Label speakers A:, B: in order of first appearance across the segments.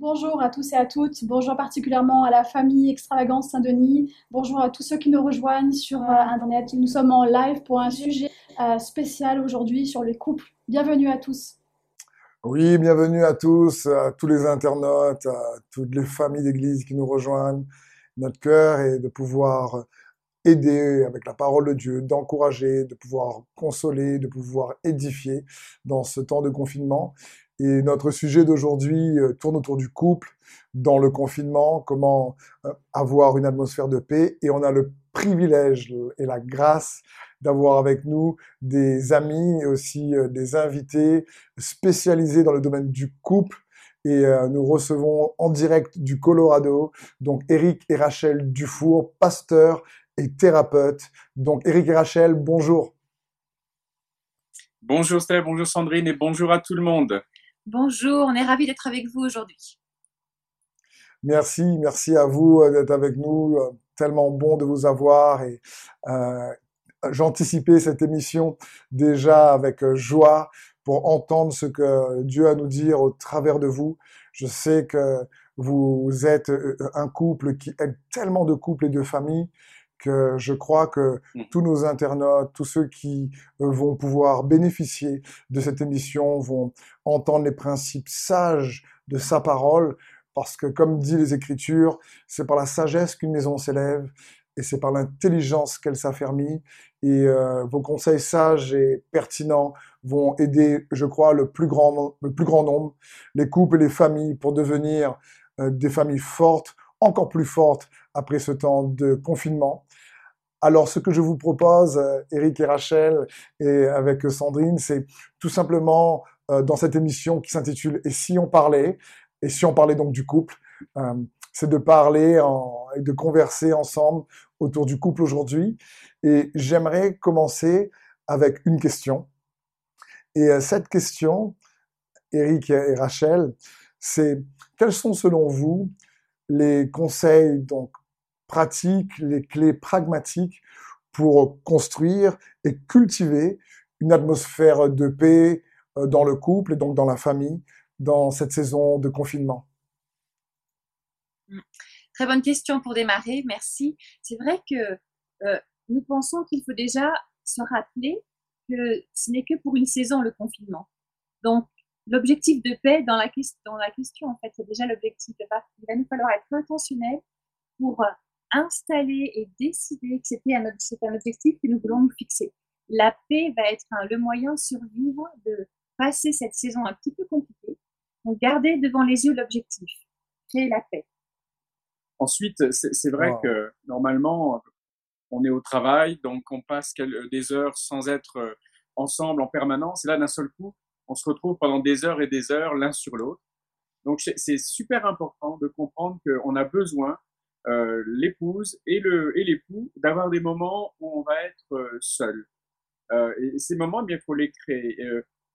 A: Bonjour à tous et à toutes. Bonjour particulièrement à la famille Extravagance Saint-Denis. Bonjour à tous ceux qui nous rejoignent sur euh, Internet. Nous sommes en live pour un sujet euh, spécial aujourd'hui sur les couples. Bienvenue à tous.
B: Oui, bienvenue à tous, à tous les internautes, à toutes les familles d'église qui nous rejoignent. Notre cœur est de pouvoir aider avec la parole de Dieu, d'encourager, de pouvoir consoler, de pouvoir édifier dans ce temps de confinement. Et notre sujet d'aujourd'hui euh, tourne autour du couple dans le confinement, comment euh, avoir une atmosphère de paix. Et on a le privilège et la grâce d'avoir avec nous des amis et aussi euh, des invités spécialisés dans le domaine du couple. Et nous recevons en direct du Colorado, donc Eric et Rachel Dufour, pasteur et thérapeute. Donc Eric et Rachel, bonjour.
C: Bonjour Steph, bonjour Sandrine et bonjour à tout le monde.
D: Bonjour, on est ravis d'être avec vous aujourd'hui.
B: Merci, merci à vous euh, d'être avec nous. Euh, tellement bon de vous avoir et euh, j'anticipais cette émission déjà avec joie pour entendre ce que Dieu a à nous dire au travers de vous. Je sais que vous êtes un couple qui aide tellement de couples et de familles que je crois que mmh. tous nos internautes, tous ceux qui euh, vont pouvoir bénéficier de cette émission vont entendre les principes sages de sa parole, parce que comme dit les Écritures, c'est par la sagesse qu'une maison s'élève et c'est par l'intelligence qu'elle s'affermit. Et euh, vos conseils sages et pertinents vont aider, je crois, le plus grand, le plus grand nombre, les couples et les familles, pour devenir euh, des familles fortes, encore plus fortes après ce temps de confinement. Alors, ce que je vous propose, Eric euh, et Rachel, et avec Sandrine, c'est tout simplement euh, dans cette émission qui s'intitule Et si on parlait? Et si on parlait donc du couple, euh, c'est de parler et de converser ensemble autour du couple aujourd'hui. Et j'aimerais commencer avec une question. Et cette question, Eric et Rachel, c'est quels sont selon vous les conseils donc pratiques, les clés pragmatiques pour construire et cultiver une atmosphère de paix euh, dans le couple et donc dans la famille dans cette saison de confinement
D: mmh. Très bonne question pour démarrer, merci. C'est vrai que euh, nous pensons qu'il faut déjà se rappeler que ce n'est que pour une saison le confinement. Donc, l'objectif de paix dans la, dans la question, en fait, c'est déjà l'objectif de paix. Il va nous falloir être intentionnel pour installer et décider que c'était un, un objectif que nous voulons nous fixer. La paix va être le moyen de survivre, de passer cette saison un petit peu compliquée. Donc, garder devant les yeux l'objectif, créer la paix.
C: Ensuite, c'est vrai que normalement, on est au travail, donc on passe des heures sans être euh, ensemble en permanence. Et là, d'un seul coup, on se retrouve pendant des heures et des heures l'un sur l'autre. Donc, c'est super important de comprendre qu'on a besoin euh, l'épouse et le et l'époux d'avoir des moments où on va être euh, seul. Euh, et ces moments, eh bien, faut les créer.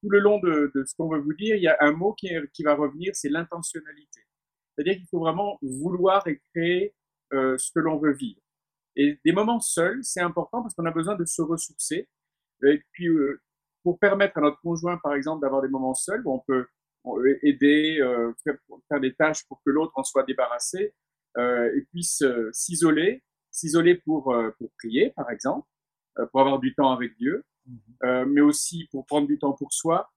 C: tout le long de, ce qu'on veut vous dire, il y a un mot qui, qui va revenir, c'est l'intentionnalité. C'est-à-dire qu'il faut vraiment vouloir et créer ce que l'on veut vivre. Et des moments seuls, c'est important parce qu'on a besoin de se ressourcer. Et puis, pour permettre à notre conjoint, par exemple, d'avoir des moments seuls, où on peut aider, faire, des tâches pour que l'autre en soit débarrassé, et puisse euh, s'isoler, s'isoler pour, euh, pour prier, par exemple, pour avoir du temps avec Dieu, mhm. mais aussi pour prendre du temps pour soi,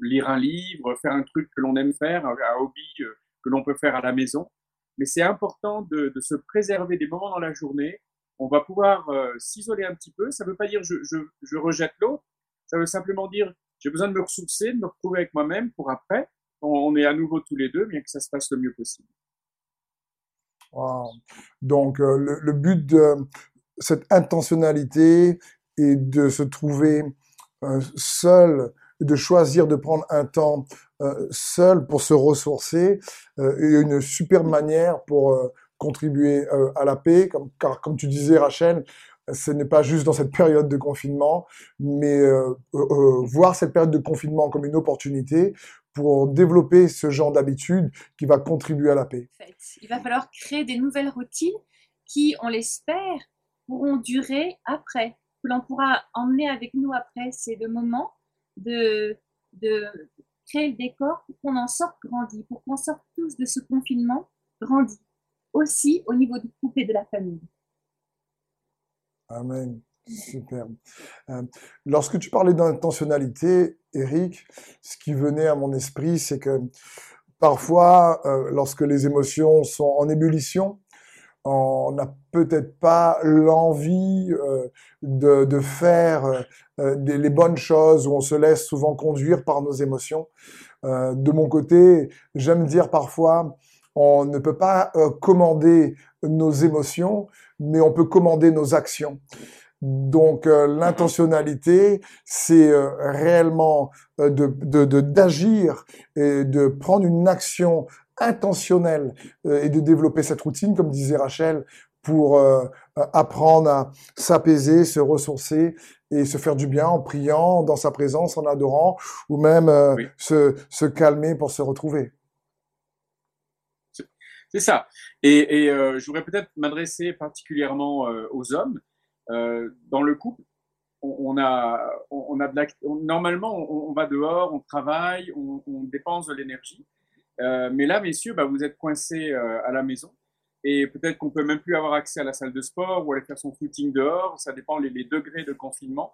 C: lire un livre, faire un truc que l'on aime faire, un, hobby que l'on peut faire à la maison. Mais c'est important de, de, se préserver des moments dans la journée. On va pouvoir s'isoler un petit peu. Ça ne veut pas dire je, je, je rejette l'autre. Ça veut simplement dire j'ai besoin de me ressourcer, de me retrouver avec moi-même pour après, on, on est à nouveau tous les deux, bien que ça se passe le mieux possible.
B: Donc euh, le, but de cette intentionnalité est de se trouver euh, seul, de choisir de prendre un temps euh, seul pour se ressourcer, et une super manière pour contribuer à la paix, comme, car comme tu disais Rachel, ce n'est pas juste dans cette période de confinement, mais voir cette période de confinement comme une opportunité pour développer ce genre d'habitude qui va contribuer à la paix.
D: Il va falloir créer des nouvelles routines qui, on l'espère, pourront durer après, que l'on pourra emmener avec nous après ces deux moments de, de créer le décor pour qu'on en sorte grandi, pour qu'on sorte tous de ce confinement grandi, aussi au niveau du couple et de la famille.
B: Amen. Super. Euh, lorsque tu parlais d'intentionnalité, Eric, ce qui venait à mon esprit, c'est que parfois, euh, lorsque les émotions sont en ébullition, on n'a peut-être pas l'envie euh, de, de, faire les bonnes choses, ou on se laisse souvent conduire par nos émotions. de mon côté, j'aime dire parfois, on ne peut pas commander nos émotions, mais on peut commander nos actions. Donc euh, l'intentionnalité, c'est euh, réellement euh, de d'agir et de prendre une action intentionnelle et de développer cette routine, comme disait Rachel, pour apprendre à s'apaiser, se ressourcer et se faire du bien en priant dans sa présence, en adorant, ou même se, se calmer pour se retrouver.
C: C'est ça. Et, et je voudrais peut-être m'adresser particulièrement aux hommes euh, dans le couple, on, a, on, a de la, normalement, on, va dehors, on travaille, on, dépense de l'énergie. Euh, mais là, messieurs, bah, vous êtes coincés euh, à la maison et peut-être qu'on peut même plus avoir accès à la salle de sport ou aller faire son footing dehors. Ça dépend les, degrés de confinement.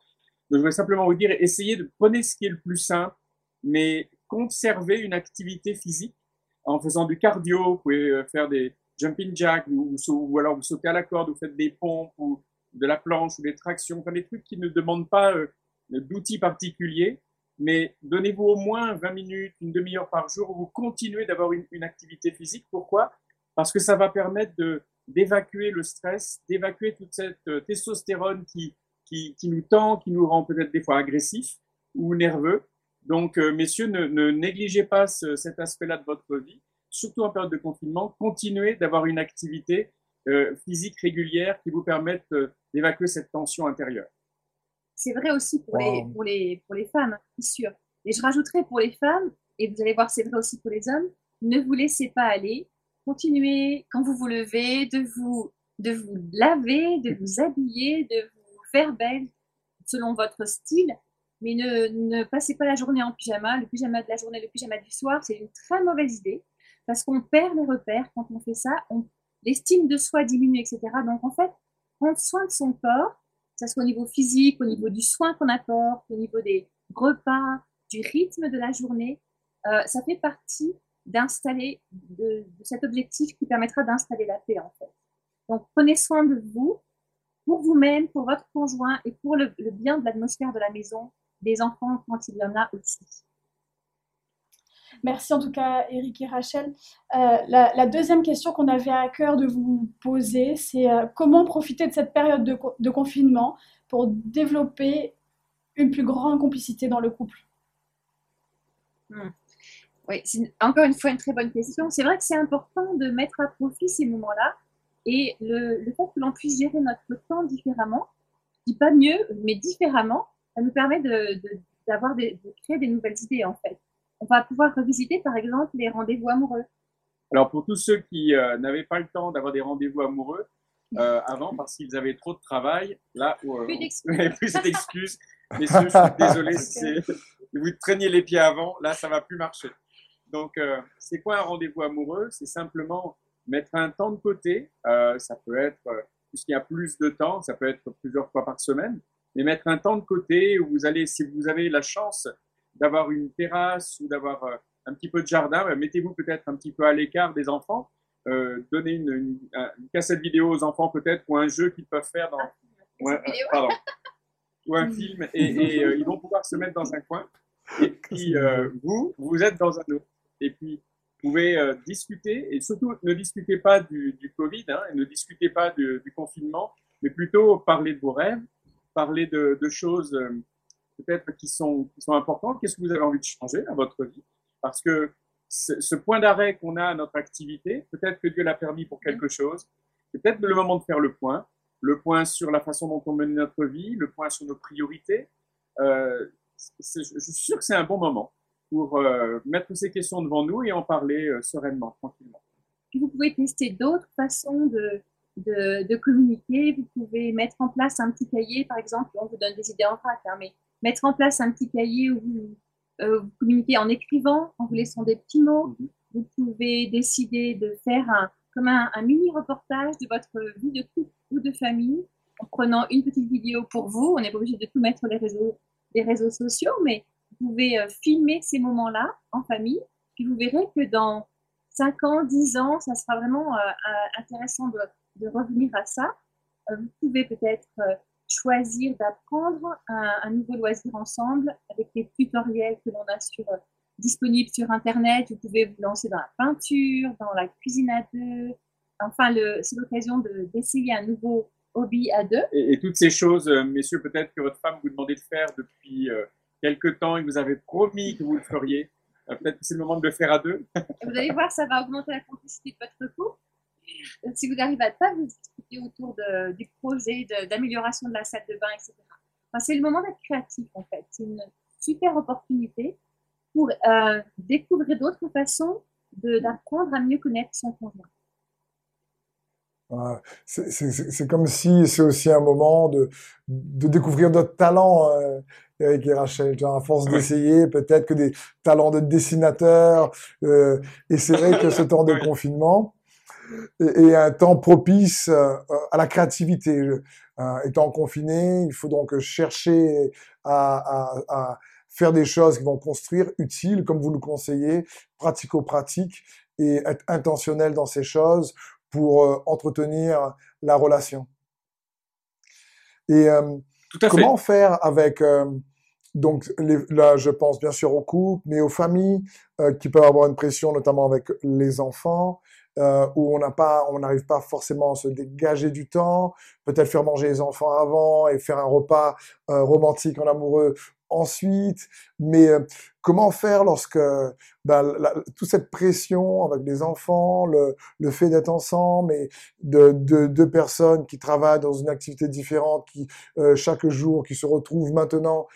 C: Donc, je voudrais simplement vous dire, essayez de prendre ce qui est le plus simple, mais conservez une activité physique en faisant du cardio. Vous pouvez faire des jumping jacks ou, ou alors vous sautez à la corde, vous faites des pompes ou de la planche ou des tractions, enfin des trucs qui ne demandent pas euh, d'outils particuliers, mais donnez-vous au moins 20 minutes, une demi-heure par jour où vous continuez d'avoir une, activité physique. Pourquoi? Parce que ça va permettre de d'évacuer le stress, d'évacuer toute cette euh, testostérone qui, qui, qui, nous tend, qui nous rend peut-être des fois agressifs ou nerveux. Donc, euh, messieurs, ne, ne, négligez pas cet aspect-là de votre vie, surtout en période de confinement. Continuez d'avoir une activité euh, physique régulière qui vous permettent d'évacuer cette tension intérieure.
D: C'est vrai aussi pour, les, pour, les, pour les femmes, c'est sûr. Et je rajouterai pour les femmes, et vous allez voir, c'est vrai aussi pour les hommes, ne vous laissez pas aller. Continuez, quand vous vous levez, de vous, de vous laver, de vous habiller, de vous faire belle selon votre style. Mais ne, ne passez pas la journée en pyjama. Le pyjama de la journée, le pyjama du soir, c'est une très mauvaise idée. Parce qu'on perd les repères quand on fait ça. L'estime de soi diminue, etc. Donc en fait, prendre soin de son corps, que ce soit au niveau physique, au niveau du soin qu'on apporte, au niveau des repas, du rythme de la journée, euh, ça fait partie d'installer, de, cet objectif qui permettra d'installer la paix en fait. Donc prenez soin de vous, pour vous-même, pour votre conjoint et pour le, le bien de l'atmosphère de la maison, des enfants quand il y en a aussi.
A: Merci en tout cas, Eric et Rachel. Euh, la, deuxième question qu'on avait à cœur de vous poser, c'est euh, comment profiter de cette période de, confinement pour développer une plus grande complicité dans le couple?
D: Hmm. Oui, c'est encore une fois une très bonne question. C'est vrai que c'est important de mettre à profit ces moments-là et le, fait que l'on puisse gérer notre temps différemment, je dis pas mieux, mais différemment, ça nous permet d'avoir de créer des nouvelles idées en fait on va pouvoir revisiter par exemple les rendez-vous amoureux.
C: Alors pour tous ceux qui euh, n'avaient pas le temps d'avoir des rendez-vous amoureux euh, avant parce qu'ils avaient trop de travail, là, euh, plus d'excuses. plus d'excuses. Messieurs, je suis désolé si vous traîniez les pieds avant, là ça va plus marcher. Donc c'est quoi un rendez-vous amoureux? C'est simplement mettre un temps de côté. ça peut être puisqu'il y a plus de temps, ça peut être plusieurs fois par semaine, mais mettre un temps de côté où vous allez, si vous avez la chance d'avoir une terrasse ou d'avoir euh, un petit peu de jardin, bah, mettez-vous peut-être un petit peu à l'écart des enfants. Euh, donnez une, cassette vidéo aux enfants peut-être ou un jeu qu'ils peuvent faire dans ou un, pardon, ou un film et, euh, ils vont pouvoir se mettre dans un coin. Et puis vous vous êtes dans un autre. Et puis vous pouvez discuter. Et surtout ne discutez pas du, du Covid hein, et ne discutez pas du, du, confinement mais plutôt parler de vos rêves parler de, de choses peut-être qui sont, qui sont importantes. Qu'est-ce que vous avez envie de changer dans votre vie? Parce que ce point d'arrêt qu'on a à notre activité, peut-être que Dieu l'a permis pour quelque chose. C'est peut-être le moment de faire le point. Le point sur la façon dont on mène notre vie, le point sur nos priorités. Euh, je suis sûr que c'est un bon moment pour euh, mettre ces questions devant nous et en parler euh, sereinement, tranquillement.
D: Vous pouvez tester d'autres façons de, de, de, communiquer. Vous pouvez mettre en place un petit cahier, par exemple. On vous donne des idées en vrac, hein, mais mettre en place un petit cahier où vous, euh, vous communiquer en écrivant, en vous laissant des petits mots. Mhm. Vous pouvez décider de faire un, comme un, mini reportage de votre vie de couple ou de famille en prenant une petite vidéo pour vous. On n'est pas obligé de tout mettre sur les réseaux, les réseaux sociaux, mais vous pouvez euh, filmer ces moments-là en famille. Puis vous verrez que dans 5 ans, 10 ans, ça sera vraiment euh, intéressant de, de, revenir à ça. vous pouvez peut-être choisir d'apprendre un, nouveau loisir ensemble avec des tutoriels que l'on a sur, euh, disponibles sur Internet. Vous pouvez vous lancer dans la peinture, dans la cuisine à deux. Enfin, c'est l'occasion d'essayer un nouveau hobby à deux.
C: Et, toutes ces choses, euh, messieurs, peut-être que votre femme vous demandait de faire depuis euh, quelque temps et vous avez promis que vous le feriez. peut-être que c'est le moment de le faire à deux.
D: vous allez voir, ça va augmenter la complicité de votre couple. Si vous n'arrivez pas vous discuter autour du projet d'amélioration de, la salle de bain, etc. c'est le moment d'être créatif en fait. C'est une super opportunité pour euh, découvrir d'autres façons d'apprendre à mieux connaître son conjoint.
B: c'est comme si c'est aussi un moment de, de découvrir d'autres talents, euh, Eric et Rachel. À force d'essayer, peut-être que des talents de dessinateur. Euh, et c'est vrai que ce temps de confinement, et, un temps propice euh, à la créativité. Euh, étant confiné, il faut donc chercher à, faire des choses qui vont construire, utiles, comme vous le conseillez, pratico-pratiques, et être intentionnel dans ces choses pour euh, entretenir la relation. Et comment faire avec donc là, je pense bien sûr aux couples, mais aux familles qui peuvent avoir une pression, notamment avec les enfants, euh, où on n'a pas, on n'arrive pas forcément à se dégager du temps, peut-être faire manger les enfants avant et faire un repas euh, romantique en amoureux ensuite. Mais euh, comment faire lorsque ben, toute cette pression avec les enfants, le, le fait d'être ensemble et de deux de, personnes qui travaillent dans une activité différente, qui chaque jour, qui se retrouvent maintenant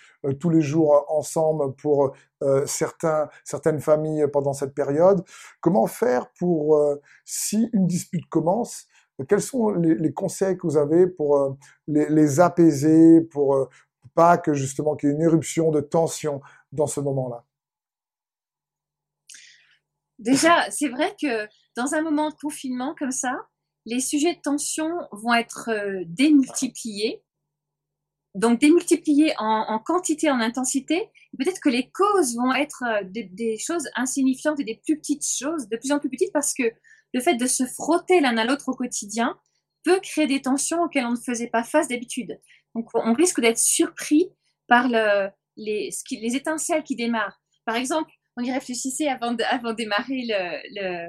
B: tous les jours ensemble pour euh, certains, certaines familles pendant cette période. Comment faire pour, euh, si une dispute commence, quels sont les, conseils que vous avez pour euh, les, apaiser, pour pas que justement qu'il y ait une éruption de tension? Dans ce moment-là.
D: Déjà, c'est vrai que dans un moment de confinement comme ça, les sujets de tension vont être démultipliés. Donc démultiplier en, quantité, en intensité, peut-être que les causes vont être euh, des, choses insignifiantes et des plus petites choses, de plus en plus petites, parce que le fait de se frotter l'un à l'autre au quotidien peut créer des tensions auxquelles on ne faisait pas face d'habitude. Donc on risque d'être surpris par le, les, les étincelles qui démarrent. Par exemple, on y réfléchissait avant de, avant démarrer le, le,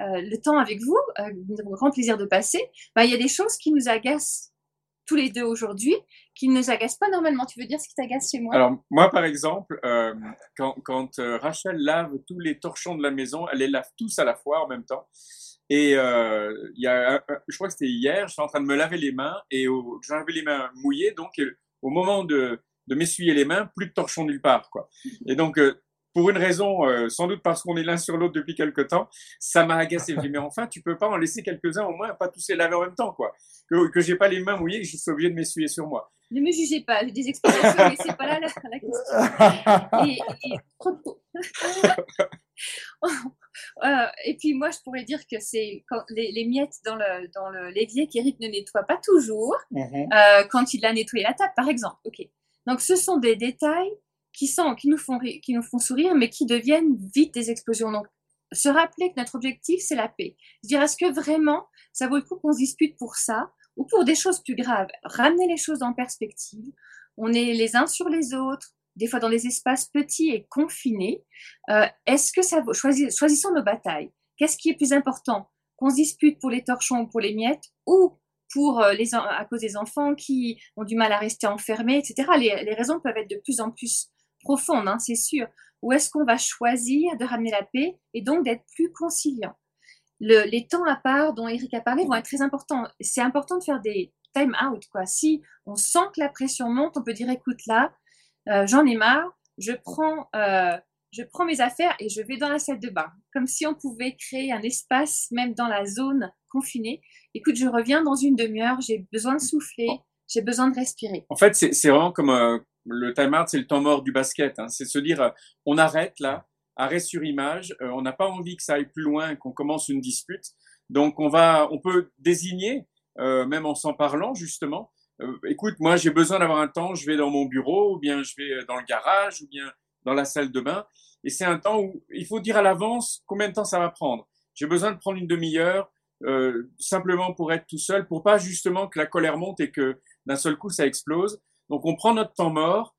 D: euh, le temps avec vous, euh, grand plaisir de passer. Bah, il y a des choses qui nous agacent tous les deux aujourd'hui, qui ne nous agacent pas normalement. Tu veux dire ce qui t'agace chez moi?
C: Alors, moi, par exemple, euh, quand, quand euh, Rachel lave tous les torchons de la maison, elle les lave tous à la fois en même temps. Et y a, je crois que c'était hier, je suis en train de me laver les mains et j'avais les mains mouillées, donc au moment de, de m'essuyer les mains, plus de torchons nulle part, quoi. Et donc pour une raison, euh, sans doute parce qu'on est l'un sur l'autre depuis quelque temps, ça m'a agacé. Je dis, mais enfin, tu peux pas en laisser quelques-uns au moins, pas tous les laver en même temps, quoi. Que, que j'ai pas les mains mouillées, que je suis obligé de m'essuyer sur moi.
D: Ne me jugez pas, j'ai des explications, mais c'est pas là la, question. Et, euh, et, puis moi, je pourrais dire que c'est les, les, miettes dans le dans l'évier qu'Eric ne nettoie pas toujours euh, quand il a nettoyé la table, par exemple. Ok. Donc ce sont des détails qui, sont, qui, nous font, qui nous font sourire, mais qui deviennent vite des explosions. Donc, se rappeler que notre objectif, c'est la paix. Se dire, est-ce que vraiment, ça vaut le coup qu'on se dispute pour ça ou pour des choses plus graves? Ramener les choses en perspective. On est les uns sur les autres, des fois dans des espaces petits et confinés. Euh, est-ce que ça vaut Choisissons nos batailles. Qu'est-ce qui est plus important? Qu'on se dispute pour les torchons ou pour les miettes ou pour euh, les, à cause des enfants qui ont du mal à rester enfermés, etc. Les, les raisons peuvent être de plus en plus profonde, hein, c'est sûr. Ou est-ce qu'on va choisir de ramener la paix et donc d'être plus conciliant? Les temps à part dont Eric a parlé vont être très importants. C'est important de faire des time out. Quoi. Si on sent que la pression monte, on peut dire écoute là, euh, j'en ai marre, je prends, euh, je prends mes affaires et je vais dans la salle de bain. Comme si on pouvait créer un espace, même dans la zone confinée. Écoute, je reviens dans une demi-heure, j'ai besoin de souffler, j'ai besoin de respirer.
C: En fait, c'est vraiment comme, le time-out, c'est le temps mort du basket. Hein. C'est se dire, on arrête là, arrêt sur image. on n'a pas envie que ça aille plus loin, qu'on commence une dispute. Donc on va, on peut désigner, même en s'en parlant justement. écoute, moi j'ai besoin d'avoir un temps. Je vais dans mon bureau, ou bien je vais dans le garage, ou bien dans la salle de bain. Et c'est un temps où il faut dire à l'avance combien de temps ça va prendre. J'ai besoin de prendre une demi-heure euh, simplement pour être tout seul, pour pas justement que la colère monte et que d'un seul coup ça explose. Donc on prend notre temps mort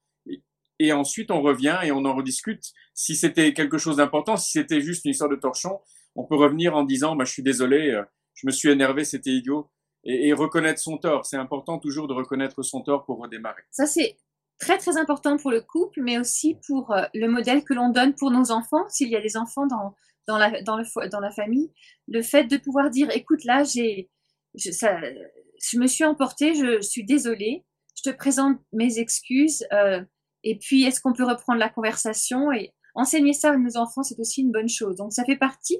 C: et, ensuite on revient et on en rediscute. Si c'était quelque chose d'important, si c'était juste une histoire de torchon, on peut revenir en disant bah, je suis désolé, euh, je me suis énervé, c'était idiot. Et, reconnaître son tort. C'est important toujours de reconnaître son tort pour redémarrer.
D: Ça, c'est très très important pour le couple, mais aussi pour euh, le modèle que l'on donne pour nos enfants, s'il y a des enfants dans, dans, la, dans, le, dans la famille, le fait de pouvoir dire, écoute, là, j'ai, je, ça, je me suis emportée, je, suis désolée, je te présente mes excuses, euh, et puis est-ce qu'on peut reprendre la conversation? Et enseigner ça à nos enfants, c'est aussi une bonne chose. Donc ça fait partie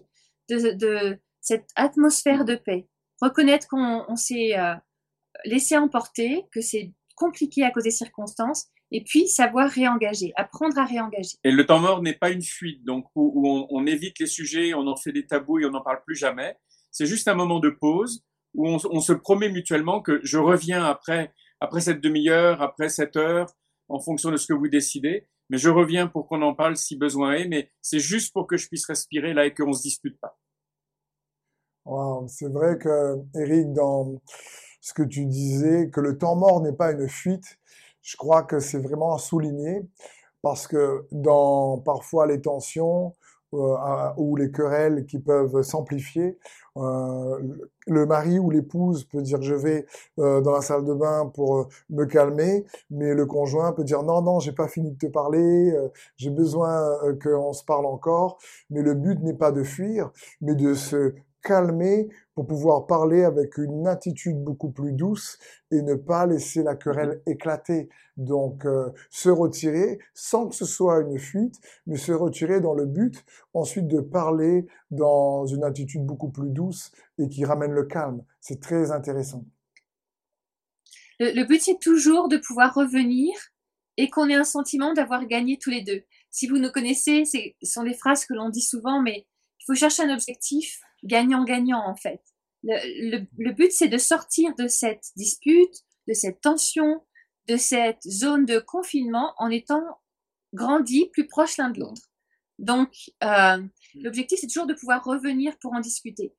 D: de, cette atmosphère de paix. Reconnaître qu'on s'est euh, laissé emporter, que c'est compliqué à cause des circonstances, et puis savoir réengager, apprendre à réengager.
C: Et le temps mort n'est pas une fuite, donc où, on, évite les sujets, on en fait des tabous et on n'en parle plus jamais. C'est juste un moment de pause où on, se promet mutuellement que je reviens après, après cette demi-heure, après cette heure, en fonction de ce que vous décidez. Mais je reviens pour qu'on en parle si besoin est, mais c'est juste pour que je puisse respirer là et qu'on se dispute pas.
B: Wow, c'est vrai que Eric, dans ce que tu disais, que le temps mort n'est pas une fuite. Je crois que c'est vraiment à souligner parce que dans parfois les tensions euh, ou les querelles qui peuvent s'amplifier, euh, le mari ou l'épouse peut dire je vais euh, dans la salle de bain pour me calmer, mais le conjoint peut dire non non j'ai pas fini de te parler, j'ai besoin qu'on se parle encore. Mais le but n'est pas de fuir, mais de se calmer pour pouvoir parler avec une attitude beaucoup plus douce et ne pas laisser la querelle éclater. Donc euh, se retirer sans que ce soit une fuite, mais se retirer dans le but ensuite de parler dans une attitude beaucoup plus douce et qui ramène le calme. C'est très intéressant.
D: Le, but, c'est toujours de pouvoir revenir et qu'on ait un sentiment d'avoir gagné tous les deux. Si vous nous connaissez, ce sont des phrases que l'on dit souvent, mais il faut chercher un objectif gagnant-gagnant en fait. Le, le, but, c'est de sortir de cette dispute, de cette tension, de cette zone de confinement en étant grandi plus proche l'un de l'autre. Donc, euh, l'objectif, c'est toujours de pouvoir revenir pour en discuter.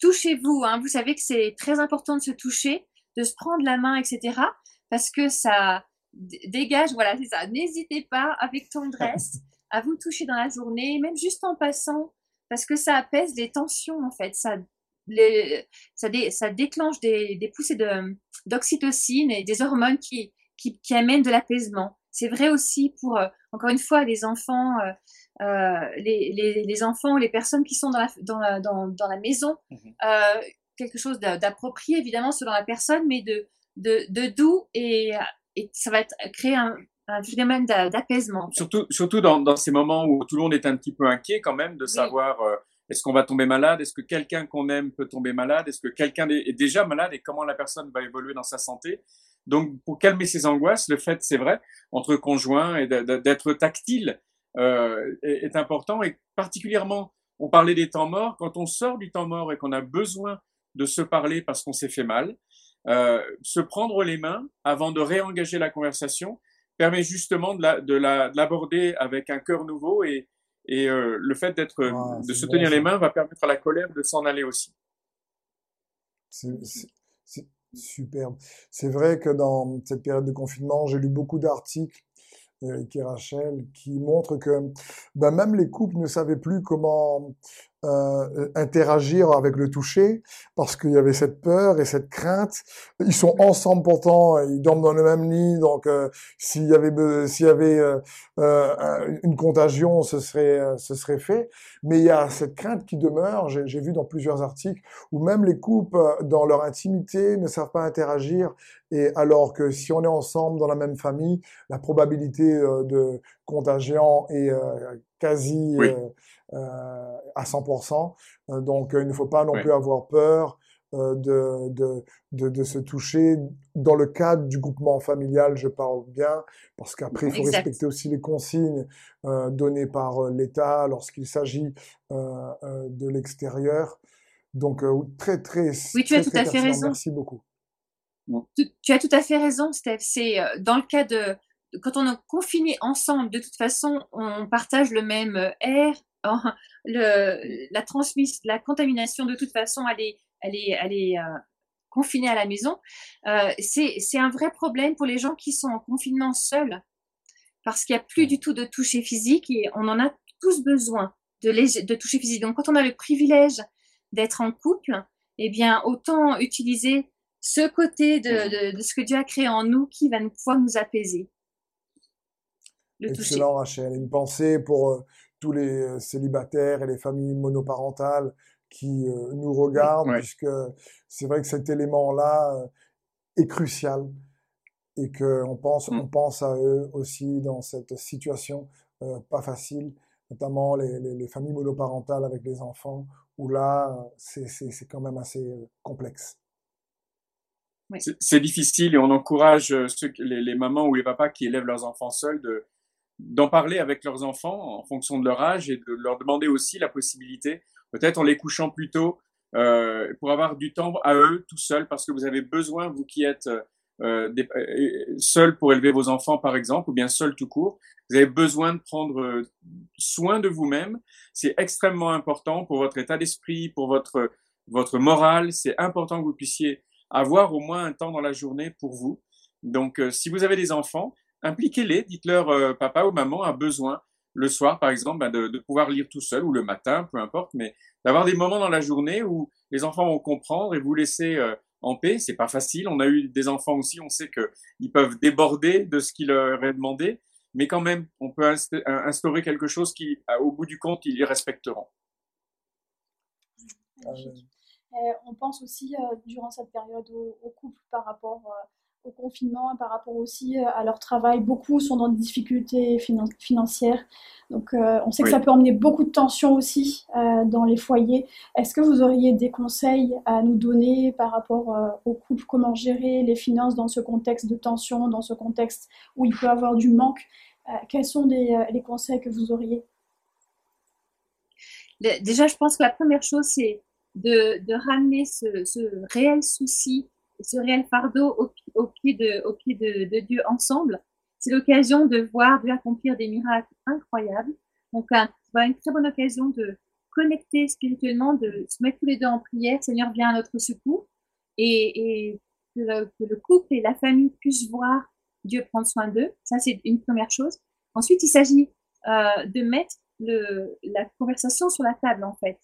D: Touchez-vous, hein, vous savez que c'est très important de se toucher, de se prendre la main, etc. Parce que ça dégage, voilà, c'est ça. N'hésitez pas avec tendresse à vous toucher dans la journée, même juste en passant parce que ça apaise les tensions en fait. Ça, les, ça, ça déclenche des, des poussées d'oxytocine et des hormones qui, qui, qui amènent de l'apaisement. C'est vrai aussi pour, euh, encore une fois, les enfants, euh, euh, les, les, les, enfants, les personnes qui sont dans la, dans la, dans, dans la maison, mmh euh, quelque chose d'approprié évidemment selon la personne, mais de, de, de doux et, et ça va être, créer un, un phénomène d'apaisement.
C: Surtout, surtout dans, dans, ces moments où tout le monde est un petit peu inquiet quand même de savoir euh, est-ce qu'on va tomber malade, est-ce que quelqu'un qu'on aime peut tomber malade, est-ce que quelqu'un est déjà malade? Et comment la personne va évoluer dans sa santé? Donc pour calmer ces angoisses, le fait, c'est vrai, entre conjoints et d'être tactile euh, est, est, important. Et particulièrement, on parlait des temps morts, quand on sort du temps mort et qu'on a besoin de se parler parce qu'on s'est fait mal, euh, se prendre les mains avant de réengager la conversation, permet justement de l'aborder avec un cœur nouveau et, et euh, le fait d'être, de se tenir les mains va permettre à la colère de s'en aller aussi.
B: C'est superbe. C'est vrai que dans cette période de confinement, j'ai lu beaucoup d'articles Eric et Rachel, qui montrent que ben, même les couples ne savaient plus comment euh, interagir avec le toucher parce qu'il y avait cette peur et cette crainte. Ils sont ensemble pourtant, ils dorment dans le même lit, donc euh, s'il y avait s'il y avait euh, euh, une contagion, ce serait ce serait fait. Mais il y a cette crainte qui demeure. J'ai vu dans plusieurs articles où même les couples dans leur intimité ne savent pas interagir. Et alors que si on est ensemble dans la même famille, la probabilité de contagion est quasi euh, à 100%. Euh, donc, il ne faut pas non plus avoir peur euh, de, de, de, de, se toucher dans le cadre du groupement familial, je parle bien, parce qu'après, il faut respecter aussi les consignes euh, données par euh, l'État lorsqu'il s'agit euh, euh, de l'extérieur. Donc, très, très,
D: oui, tu as tout à fait raison.
B: Merci beaucoup.
D: Tu, tu, as tout à fait raison, Steph. C'est dans le cas de, quand on est confiné ensemble, de toute façon, on partage le même air, le, la transmission, la contamination de toute façon, elle est, elle est, elle est euh, confinée à la maison. Euh, c'est un vrai problème pour les gens qui sont en confinement seuls, parce qu'il n'y a plus du tout de toucher physique et on en a tous besoin de, les, de toucher physique. Donc, quand on a le privilège d'être en couple, eh bien, autant utiliser ce côté de, de, de, ce que Dieu a créé en nous qui va nous, pouvoir nous apaiser.
B: Excellent, Rachel. Une pensée pour euh, tous les euh, célibataires et les familles monoparentales qui euh, nous regardent, puisque c'est vrai que cet élément-là euh, est crucial et qu'on pense, mmh. on pense à eux aussi dans cette situation pas facile, notamment les, les, les, familles monoparentales avec les enfants, où là, c'est quand même assez complexe.
C: C'est difficile et on encourage ceux, les, les, mamans ou les papas qui élèvent leurs enfants seuls de, d'en parler avec leurs enfants en fonction de leur âge et de leur demander aussi la possibilité, peut-être en les couchant plus tôt, euh, pour avoir du temps à eux tout seuls, parce que vous avez besoin, vous qui êtes euh, des, euh, seul pour élever vos enfants, par exemple, ou bien seul tout court, vous avez besoin de prendre euh, soin de vous-même. C'est extrêmement important pour votre état d'esprit, pour votre, votre morale. C'est important que vous puissiez avoir au moins un temps dans la journée pour vous. Donc, euh, si vous avez des enfants, impliquez-les, dites-leur euh, papa ou maman a besoin le soir, par exemple, ben, de, pouvoir lire tout seul ou le matin, peu importe, mais d'avoir des moments dans la journée où les enfants vont comprendre et vous laisser euh, en paix. C'est pas facile. On a eu des enfants aussi, on sait que ils peuvent déborder de ce qui leur est demandé, mais quand même, on peut instaurer quelque chose qui, au bout du compte, ils y respecteront.
A: Euh, on pense aussi durant cette période au, au couple par rapport au confinement par rapport aussi euh, à leur travail. Beaucoup sont dans des difficultés financières. Donc, euh, on sait que ça peut emmener beaucoup de tensions aussi euh, dans les foyers. Est-ce que vous auriez des conseils à nous donner par rapport euh, au couple? Comment gérer les finances dans ce contexte de tension, dans ce contexte où il peut y avoir du manque? Euh, Quels sont des, les conseils que vous auriez?
D: Déjà, je pense que la première chose, c'est de, de ramener ce, ce réel souci ce réel fardeau au, au pied, de, au pied de, Dieu ensemble. C'est l'occasion de voir Dieu accomplir des miracles incroyables. Donc, c'est une très bonne occasion de connecter spirituellement, de se mettre tous les deux en prière. Seigneur, viens à notre secours. Et, et que, le, que, le, couple et la famille puissent voir Dieu prendre soin d'eux. Ça, c'est une première chose. Ensuite, il s'agit euh, de mettre le, la conversation sur la table, en fait.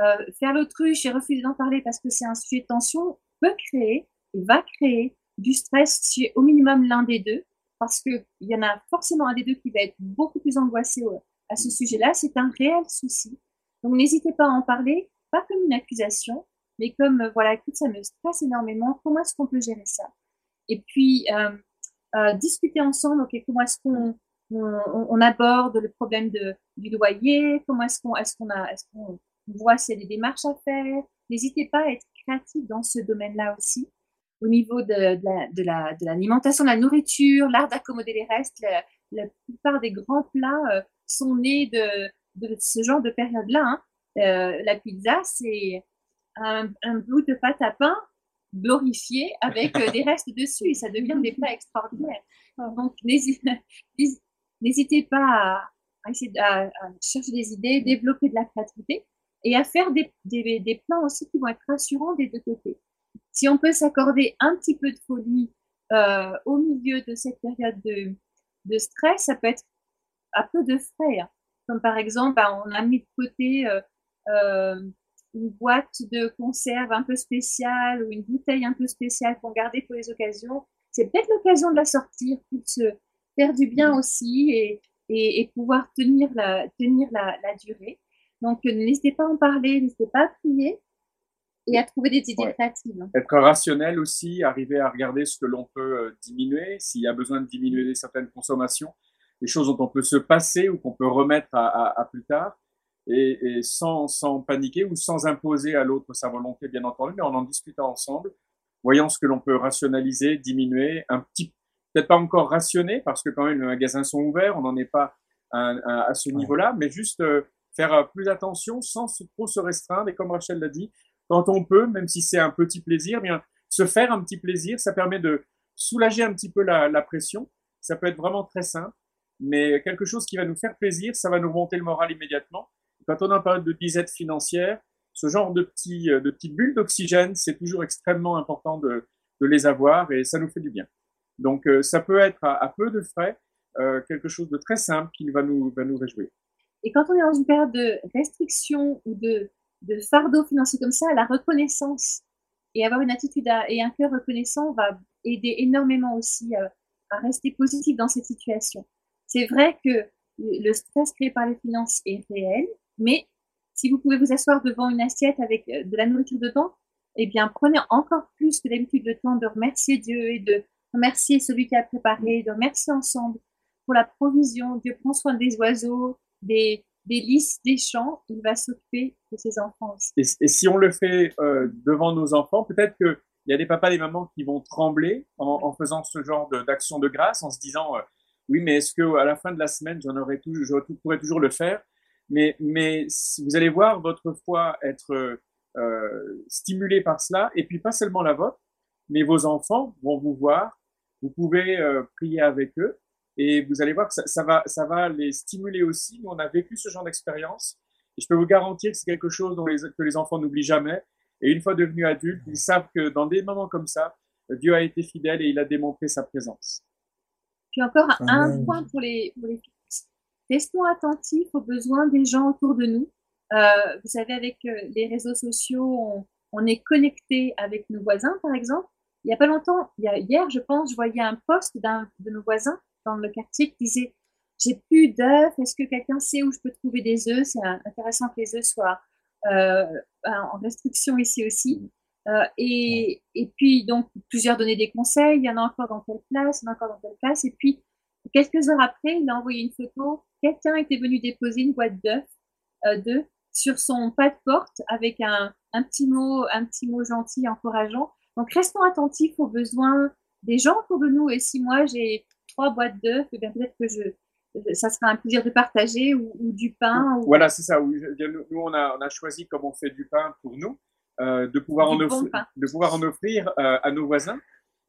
D: Euh, faire l'autruche et refuser d'en parler parce que c'est un sujet de tension peut créer et va créer du stress chez au minimum l'un des deux, parce qu'il y en a forcément un des deux qui va être beaucoup plus angoissé à ce sujet-là. C'est un réel souci. Donc n'hésitez pas à en parler, pas comme une accusation, mais comme euh, voilà, écoute, ça me stresse énormément. Comment est-ce qu'on peut gérer ça? Et puis euh, euh, discuter ensemble. Ok, comment est-ce qu'on on, on, aborde le problème de, du loyer Comment est-ce qu'on est-ce qu'on a est-ce qu'on voit s'il y a des démarches à faire? N'hésitez pas à être créatif dans ce domaine-là aussi au niveau de, la, de, l'alimentation, de la nourriture, l'art d'accommoder les restes. La, la, plupart des grands plats euh, sont nés de, de ce genre de période-là. Hein. Euh, la pizza, c'est un, un, bout de pâte à pain glorifié avec euh, des restes dessus et ça devient des plats extraordinaires. Donc, n'hésitez pas à, à à, chercher des idées, développer de la créativité et à faire des, des, des plans aussi qui vont être rassurants des deux côtés. Si on peut s'accorder un petit peu de folie euh, au milieu de cette période de, de, stress, ça peut être à peu de frais. Hein. Comme par exemple, bah, on a mis de côté euh, euh, une boîte de conserve un peu spéciale ou une bouteille un peu spéciale qu'on gardait pour les occasions. C'est peut-être l'occasion de la sortir pour se faire du bien mmh. aussi et, et, et pouvoir tenir la, tenir la, la durée. Donc, n'hésitez pas à en parler, n'hésitez pas à prier et à trouver des idées ouais. créatives.
C: Être rationnel aussi, arriver à regarder ce que l'on peut euh, diminuer, s'il y a besoin de diminuer certaines consommations, les choses dont on peut se passer ou qu'on peut remettre à, à, à, plus tard. et, sans, sans paniquer ou sans imposer à l'autre sa volonté, bien entendu, mais en en discutant ensemble, voyant ce que l'on peut rationaliser, diminuer, un petit, peut-être pas encore rationner, parce que quand même les magasins sont ouverts, on n'en est pas à, ce niveau-là, mais juste euh, faire euh, plus attention sans trop se restreindre. Et comme Rachel l'a dit, quand on peut, même si c'est un petit plaisir, bien se faire un petit plaisir, ça permet de soulager un petit peu la, la pression. Ça peut être vraiment très simple, mais quelque chose qui va nous faire plaisir, ça va nous remonter le moral immédiatement. Quand on a une période de disette financière, ce genre de petits, euh, de petites bulles d'oxygène, c'est toujours extrêmement important de, de, les avoir et ça nous fait du bien. Donc, euh, ça peut être à, peu de frais euh, quelque chose de très simple qui va nous, va nous réjouir.
D: Et quand on est dans une période de restriction ou de, de fardeau financier comme ça, la reconnaissance et avoir une attitude et un cœur reconnaissant va aider énormément aussi à, à rester positif dans cette situation. C'est vrai que le stress créé par les finances est réel, mais si vous pouvez vous asseoir devant une assiette avec euh, de la nourriture dedans, eh bien, prenez encore plus que d'habitude le temps de remercier Dieu et de remercier celui qui a préparé, de remercier ensemble pour la provision. Dieu prend soin des oiseaux, des, des lys, des champs. Il va s'occuper de ses enfants aussi.
C: Et, si on le fait euh, devant nos enfants, peut-être qu'il y a des papas, des mamans qui vont trembler en, faisant ce genre d'action de, grâce, en se disant euh, oui, mais est-ce que à la fin de la semaine, j'en aurais toujours, je pourrais toujours le faire? Mais, vous allez voir votre foi être euh, stimulée par cela, et puis pas seulement la vôtre, mais vos enfants vont vous voir, vous pouvez prier avec eux, et vous allez voir que ça, ça, va, ça va les stimuler aussi. Nous, on a vécu ce genre d'expérience, et je peux vous garantir que c'est quelque chose dont les, que les enfants n'oublient jamais. Et une fois devenus adultes, ils savent que dans des moments comme ça, Dieu a été fidèle et il a démontré sa présence.
D: Puis encore un point pour les, pour les Restons attentifs aux besoins des gens autour de nous. Euh, vous savez, avec euh, les réseaux sociaux, on, est connecté avec nos voisins, par exemple. Il n'y a pas longtemps, il y a, hier, je pense, je voyais un post d'un de nos voisins dans le quartier qui disait J'ai plus d'œufs, est-ce que quelqu'un sait où je peux trouver des œufs? C'est intéressant que les œufs soient euh, en restriction ici aussi. Euh, et, et puis, donc, plusieurs donnaient des conseils il y en a encore dans telle place, encore dans telle place. Et puis, quelques heures après, il a envoyé une photo quelqu'un était venu déposer une boîte d'œufs euh, sur son pas de porte avec un, un, petit mot, un petit mot gentil, encourageant. Donc restons attentifs aux besoins des gens autour de nous. Et si moi j'ai trois boîtes d'œufs, eh bien peut-être que je, ça sera un plaisir de partager ou, du pain.
C: Voilà, c'est ça. Nous, on a, on a choisi, comme on fait du pain pour nous, euh, de, pouvoir en offrir, de pouvoir en offrir euh, à nos voisins.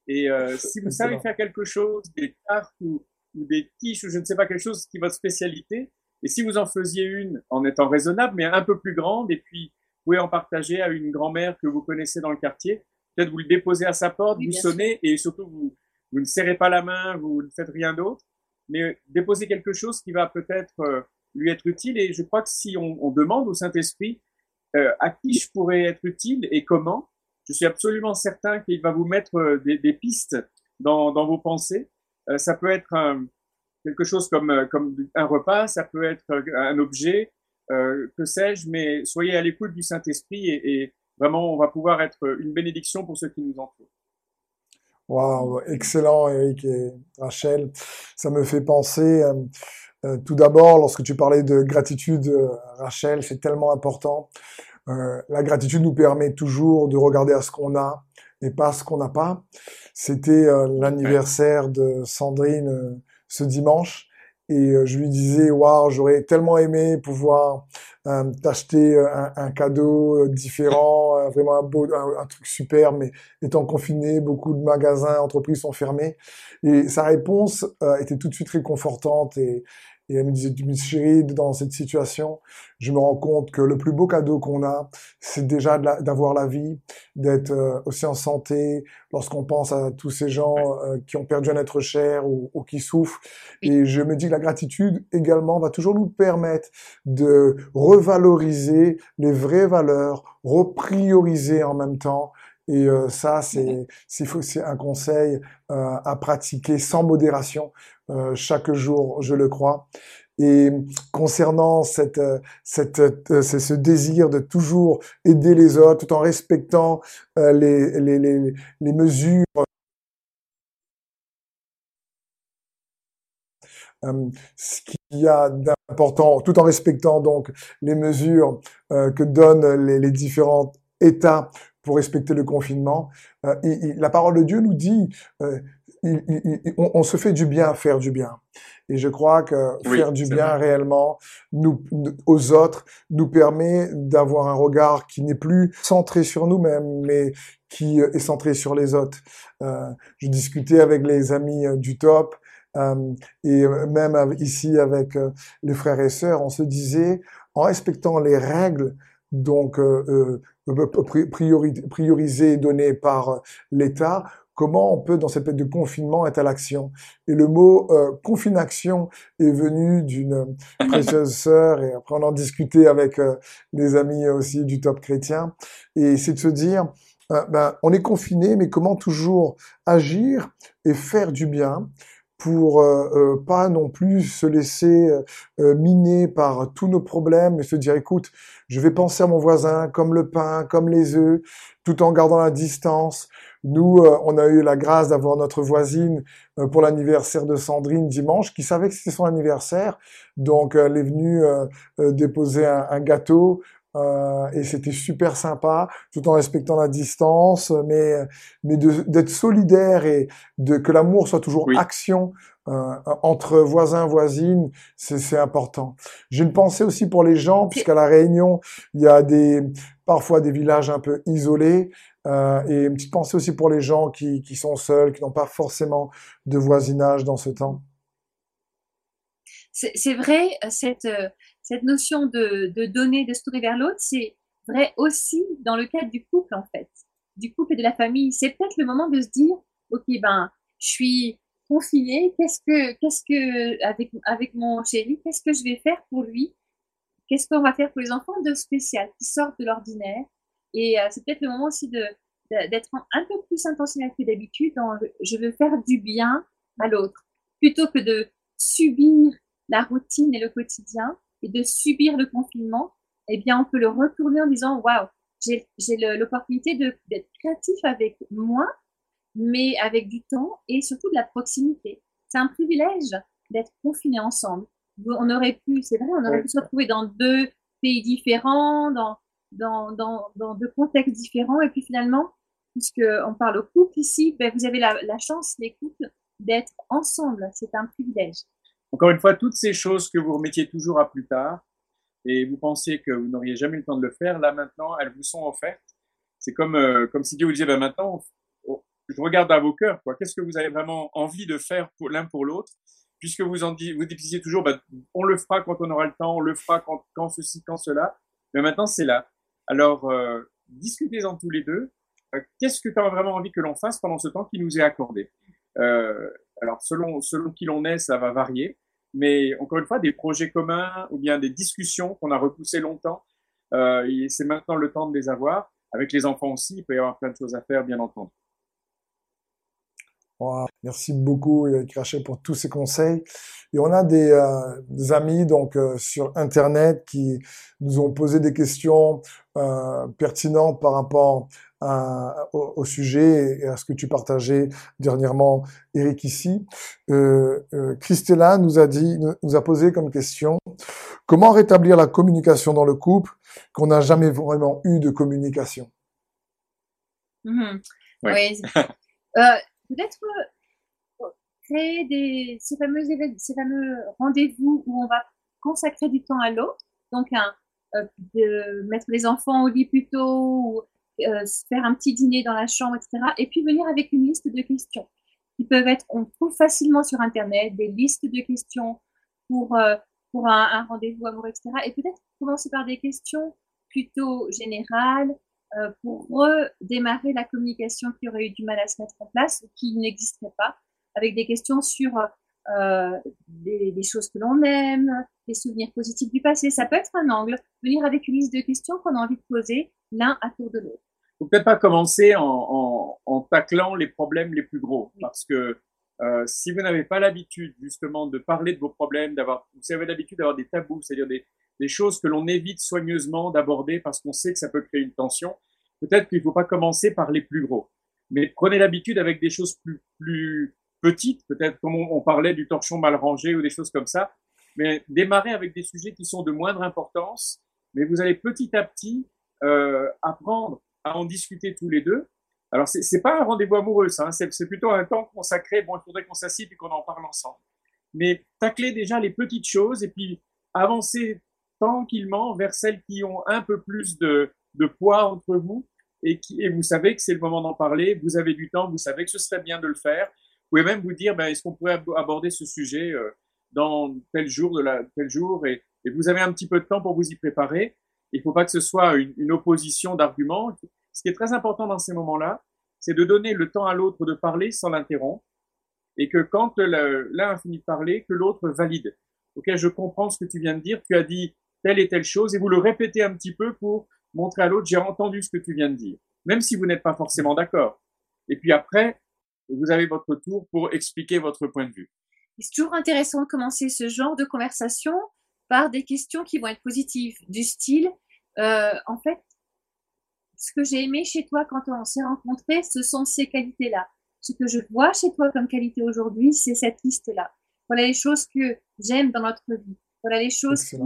C: Et euh, si vous savez faire quelque chose, des tartes ou, ou des quiches ou je ne sais pas quelque chose qui est votre spécialité. Et si vous en faisiez une en étant raisonnable, mais un peu plus grande, et puis vous pouvez en partager à une grand-mère que vous connaissez dans le quartier, peut-être vous le déposez à sa porte, vous sonnez, et surtout vous, vous ne serrez pas la main, vous ne faites rien d'autre, mais déposez quelque chose qui va peut-être euh, lui être utile. Et je crois que si on, on demande au Saint-Esprit euh, à qui je pourrais être utile et comment, je suis absolument certain qu'il va vous mettre euh, des, des pistes dans, dans vos pensées euh, ça peut être quelque chose comme, euh, comme un repas, ça peut être euh, un objet, que sais-je, mais soyez à l'écoute du Saint-Esprit et, vraiment, on va pouvoir être une bénédiction pour ceux qui nous entourent.
B: Wow, excellent Eric et Rachel. Ça me fait penser, tout d'abord, lorsque tu parlais de gratitude, Rachel, c'est tellement important. la gratitude nous permet toujours de regarder à ce qu'on a et pas ce qu'on n'a pas. C'était euh, l'anniversaire de Sandrine euh, ce dimanche et euh, je lui disais waouh j'aurais tellement aimé pouvoir t'acheter un, cadeau différent vraiment un beau un, truc super mais étant confiné beaucoup de magasins entreprises sont fermés. Et sa réponse était tout de suite réconfortante et et elle me disait, chérie, dans cette situation, je me rends compte que le plus beau cadeau qu'on a, c'est déjà d'avoir la vie, d'être euh, aussi en santé, lorsqu'on pense à tous ces gens euh, qui ont perdu un être cher ou, ou, qui souffrent. Et je me dis que la gratitude également va toujours nous permettre de revaloriser les vraies valeurs, reprioriser en même temps. Et euh, ça, c'est c'est un conseil euh, à pratiquer sans modération euh, chaque jour, je le crois. Et concernant cette, cette, ce désir de toujours aider les autres tout en respectant les, les, les, les mesures ce qui y a d'important, tout en respectant donc les mesures euh, que donnent les, les, différents États pour respecter le confinement. Euh, la parole de Dieu nous dit, euh, on, on, se fait du bien à faire du bien. Et je crois que faire du bien réellement nous, aux autres nous permet d'avoir un regard qui n'est plus centré sur nous-mêmes, mais qui est centré sur les autres. Euh, je discutais avec les amis euh, du top euh, et même ici avec euh, les frères et sœurs, on se disait, en respectant les règles donc euh, priorisées et données par l'État, comment on peut, dans cette période de confinement, être à l'action. Et le mot euh, confinaction est venu d'une précieuse sœur, et après on en discutait avec euh, les amis aussi du top chrétien, et c'est de se dire, euh, ben, on est confiné, mais comment toujours agir et faire du bien pour euh, euh, pas non plus se laisser euh, miner par tous nos problèmes et se dire écoute, je vais penser à mon voisin comme le pain, comme les œufs, tout en gardant la distance. Nous, on a eu la grâce d'avoir notre voisine pour l'anniversaire de Sandrine dimanche, qui savait que c'était son anniversaire, donc elle est venue déposer un, un gâteau. Euh, et c'était super sympa, tout en respectant la distance, mais mais d'être solidaire et de que l'amour soit toujours action euh, entre voisins voisines, c'est important. J'ai une pensée aussi pour les gens, puisqu'à la Réunion, il y a des parfois des villages un peu isolés, euh, et une petite pensée aussi pour les gens qui qui sont seuls, qui n'ont pas forcément de voisinage dans ce temps.
D: C'est vrai, cette cette notion de, de donner, de se tourner vers l'autre, c'est vrai aussi dans le cadre du couple, en fait, du couple et de la famille. C'est peut-être le moment de se dire, OK, ben, je suis confinée, qu'est-ce que, qu'est-ce que, avec, avec mon chéri, qu'est-ce que je vais faire pour lui? Qu'est-ce qu'on va faire pour les enfants de spécial, qui sortent de l'ordinaire? Et euh, c'est peut-être le moment aussi de, d'être un peu plus intentionnel que d'habitude dans je veux faire du bien à l'autre plutôt que de subir la routine et le quotidien et de subir le confinement, eh bien, on peut le retourner en disant, waouh, j'ai l'opportunité d'être créatif avec moi, mais avec du temps et surtout de la proximité. C'est un privilège d'être confinés ensemble. On aurait pu, c'est vrai, on aurait pu se retrouver dans deux pays différents, dans, dans, dans, dans deux contextes différents, et puis finalement, puisque on parle au couple ici, ben vous avez la, la chance, les couples, d'être ensemble. C'est un privilège.
C: Encore une fois, toutes ces choses que vous remettiez toujours à plus tard et vous pensiez que vous n'auriez jamais le temps de le faire, là maintenant, elles vous sont offertes. C'est comme euh, comme si Dieu vous disait, ben maintenant, je regarde à vos cœurs, quoi. Qu'est-ce que vous avez vraiment envie de faire pour l'un pour l'autre, puisque vous en vous disiez toujours, ben, on le fera quand on aura le temps, on le fera quand, quand ceci, quand cela. Mais maintenant, c'est là. Alors, euh, discutez-en tous les deux. Euh, qu'est-ce que tu as vraiment envie que l'on fasse pendant ce temps qui nous est accordé? Euh, alors selon selon qui l'on est, ça va varier, mais encore une fois, des projets communs ou bien des discussions qu'on a repoussées longtemps, euh, c'est maintenant le temps de les avoir. Avec les enfants aussi, il peut y avoir plein de choses à faire, bien entendu.
B: Merci beaucoup Eric Rachet pour tous ces conseils. Et on a des, euh, amis donc euh, sur internet qui nous ont posé des questions pertinentes par rapport au, sujet et à ce que tu partageais dernièrement, Eric ici. Euh, euh, Christella nous a dit, nous a posé comme question comment rétablir la communication dans le couple qu'on n'a jamais vraiment eu de communication?
D: Mm-hmm. Oui. euh, Peut-être créer des, ces fameux ces fameux rendez-vous où on va consacrer du temps à l'autre. Donc, un, euh, de mettre les enfants au lit plus tôt ou euh, faire un petit dîner dans la chambre, etc. Et puis venir avec une liste de questions qui peuvent être, on trouve facilement sur Internet des listes de questions pour, euh, pour un, rendez-vous amoureux, etc. Et peut-être commencer par des questions plutôt générales euh, pour redémarrer la communication qui aurait eu du mal à se mettre en place ou qui n'existerait pas, avec des questions sur euh, des, des, choses que l'on aime, des souvenirs positifs du passé. Ça peut être un angle, venir avec une liste de questions qu'on a envie de poser l'un à tour de l'autre
C: faut peut-être pas commencer en, en, en, taclant les problèmes les plus gros, parce que euh, si vous n'avez pas l'habitude justement de parler de vos problèmes, d'avoir, vous avez l'habitude d'avoir des tabous, c'est-à-dire des, des choses que l'on évite soigneusement d'aborder parce qu'on sait que ça peut créer une tension, peut-être qu'il ne faut pas commencer par les plus gros. Mais prenez l'habitude avec des choses plus, plus petites, peut-être comme on, on, parlait du torchon mal rangé ou des choses comme ça. mais démarrer avec des sujets qui sont de moindre importance, mais vous allez petit à petit euh, apprendre à en discuter tous les deux. Alors, c'est, c'est pas un rendez-vous amoureux, hein, c'est, plutôt un temps consacré. Bon, il faudrait qu'on s'assied et qu'on en parle ensemble. Mais tacler déjà les petites choses et puis avancer tranquillement vers celles qui ont un peu plus de, poids entre vous et, qui, vous savez que c'est le moment d'en parler, vous avez du temps, vous savez que ce serait bien de le faire. Vous pouvez même vous dire, ben, est-ce qu'on pourrait aborder ce sujet euh, dans tel jour de tel jour et, vous avez un petit peu de temps pour vous y préparer. Il ne faut pas que ce soit une, une opposition d'arguments. Ce qui est très important dans ces moments-là, c'est de donner le temps à l'autre de parler sans l'interrompre et que quand l'un a fini de parler, que l'autre valide. Ok, je comprends ce que tu viens de dire. Tu as dit telle et telle chose et vous le répétez un petit peu pour montrer à l'autre j'ai entendu ce que tu viens de dire, même si vous n'êtes pas forcément d'accord. Et puis après, vous avez votre tour pour expliquer votre point de vue.
D: C'est toujours intéressant de commencer ce genre de conversation par des questions qui vont être positives, du style, euh, en fait, ce que j'ai aimé chez toi quand on s'est rencontrés, ce sont ces qualités-là. Ce que je vois chez toi comme qualité aujourd'hui, c'est cette liste-là. Voilà les choses que j'aime dans notre vie. Voilà les choses qui,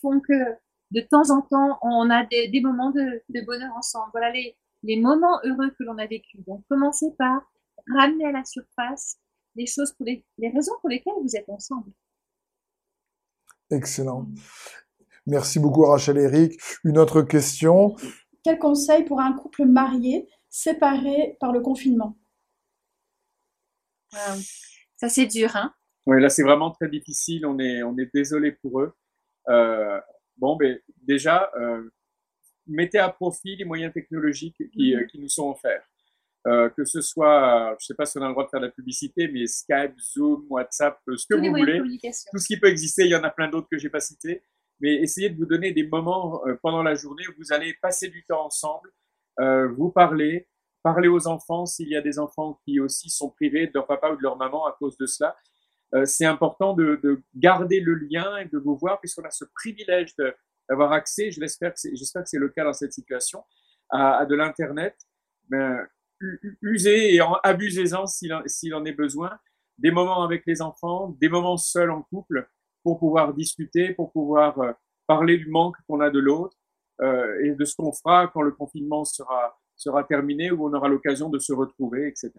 D: font que de temps en temps, on a des, des moments de, de, bonheur ensemble. Voilà les, les moments heureux que l'on a vécu. Donc, commencez par ramener à la surface les choses pour les, les raisons pour lesquelles vous êtes ensemble.
B: Excellent. Merci beaucoup Rachel Eric. Une autre question.
A: Quel conseil pour un couple marié séparé par le confinement?
D: Ça c'est dur, hein?
C: Oui, là c'est vraiment très difficile. On est, on est désolé pour eux. Euh, bon, mais déjà, euh, mettez à profit les moyens technologiques qui, qui nous sont offerts. Euh, que ce soit, je sais pas si on a le droit de faire de la publicité, mais Skype, Zoom, WhatsApp, ce que vous voulez, tout ce qui peut exister. Il y en a plein d'autres que j'ai pas cités mais essayez de vous donner des moments euh, pendant la journée où vous allez passer du temps ensemble, euh, vous parler, parler aux enfants s'il y a des enfants qui aussi sont privés de leur papa ou de leur maman à cause de cela. Euh, c'est important de, de, garder le lien et de vous voir puisqu'on a ce privilège d'avoir accès, je l'espère que j'espère que c'est le cas dans cette situation, à, à de l'internet. Ben, usez et abusez-en s'il en, en est besoin. Des moments avec les enfants, des moments seuls en couple pour pouvoir discuter, pour pouvoir euh, parler du manque qu'on a de l'autre euh, et de ce qu'on fera quand le confinement sera, sera terminé, où on aura l'occasion de se retrouver, etc.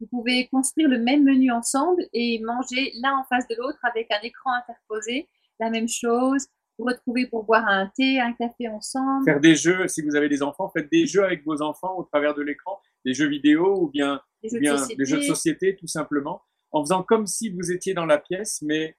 D: Vous pouvez construire le même menu ensemble et manger l'un en face de l'autre avec un écran interposé, la même chose, vous retrouver pour boire un thé, un café ensemble.
C: Faire des jeux, si vous avez des enfants, faites des jeux avec vos enfants au travers de l'écran, des jeux vidéo ou bien, des jeux, bien de des jeux de société tout simplement, en faisant comme si vous étiez dans la pièce, mais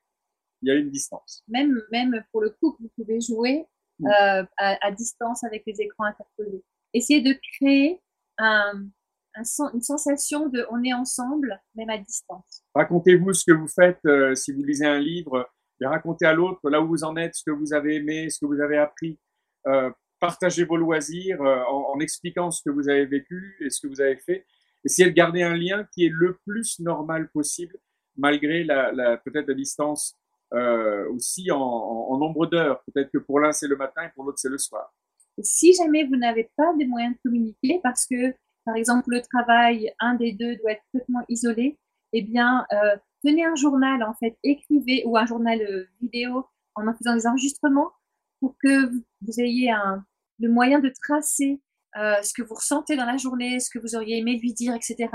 C: il y a une distance.
D: Même, même pour le couple, vous pouvez jouer mm. euh, à, à, distance avec les écrans interposés. Essayez de créer un, un, une sensation de on est ensemble, même à distance.
C: Racontez-vous ce que vous faites euh, si vous lisez un livre, et racontez à l'autre là où vous en êtes, ce que vous avez aimé, ce que vous avez appris. Euh, partagez vos loisirs en, en, expliquant ce que vous avez vécu et ce que vous avez fait. Essayez de garder un lien qui est le plus normal possible, malgré la, la peut-être la distance euh, aussi en, nombre d'heures. Peut-être que pour l'un c'est le matin et pour l'autre c'est le soir.
D: Si jamais vous n'avez pas des moyens de communiquer parce que par exemple le travail, un des deux doit être complètement isolé, eh bien euh, tenez un journal en fait, écrivez ou un journal euh, vidéo en en faisant des enregistrements pour que vous ayez un, le moyen de tracer ce que vous ressentez dans la journée, ce que vous auriez aimé lui dire, etc.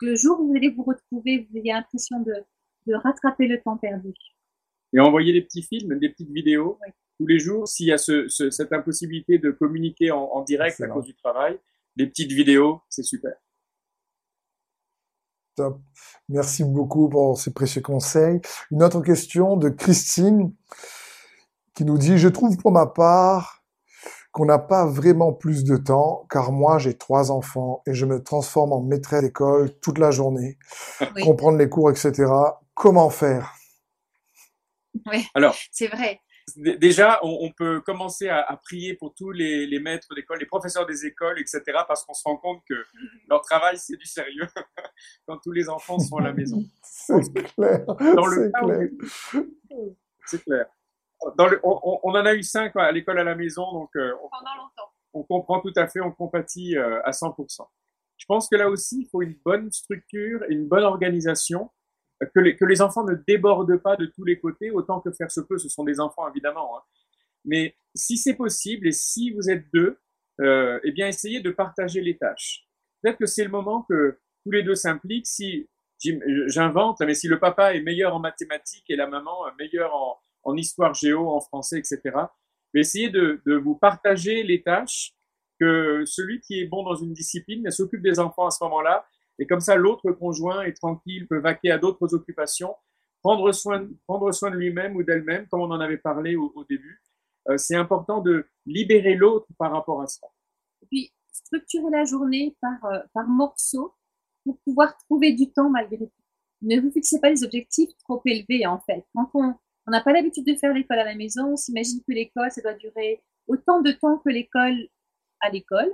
D: Le jour où vous allez vous retrouver, vous ayez l'impression de, de rattraper le temps perdu
C: et envoyer des petits films, des petites vidéos oui. tous les jours. S'il y a ce, ce, cette impossibilité de communiquer en, en direct à cause du travail, des petites vidéos, c'est super.
B: Top. Merci beaucoup pour ces précieux conseils. Une autre question de Christine qui nous dit, je trouve pour ma part qu'on n'a pas vraiment plus de temps, car moi j'ai trois enfants et je me transforme en maîtresse d'école toute la journée, oui. comprendre les cours, etc. Comment faire?
D: Oui, Alors, c'est vrai.
C: Déjà, on, on, peut commencer à, à, prier pour tous les, les maîtres d'école, les professeurs des écoles, etc., parce qu'on se rend compte que leur travail, c'est du sérieux quand tous les enfants sont à la maison.
B: C'est clair. Dans le clair.
C: C'est clair. Dans le, on, on, en a eu cinq à l'école à la maison, donc euh,
D: on, pendant longtemps.
C: On comprend tout à fait, on compatit euh, à 100%. Je pense que là aussi, il faut une bonne structure et une bonne organisation que les, que les enfants ne débordent pas de tous les côtés, autant que faire se peut, ce sont des enfants évidemment. Hein. Mais si c'est possible et si vous êtes deux, euh, eh bien essayez de partager les tâches. Peut-être que c'est le moment que tous les deux s'impliquent. Si j'invente, mais si le papa est meilleur en mathématiques et la maman meilleure en, en histoire géo, en français, etc. Essayez de, de vous partager les tâches que celui qui est bon dans une discipline s'occupe des enfants à ce moment-là et comme ça, l'autre conjoint est tranquille, peut vaquer à d'autres occupations, prendre soin, prendre soin de lui-même ou d'elle-même, comme on en avait parlé au, début. Euh, c'est important de libérer l'autre par rapport à ça.
D: Et puis, structurer la journée par, euh, par morceaux pour pouvoir trouver du temps malgré tout. Ne vous fixez pas des objectifs trop élevés, en fait. Quand on n'a pas l'habitude de faire l'école à la maison, on s'imagine que l'école, ça doit durer autant de temps que l'école à l'école.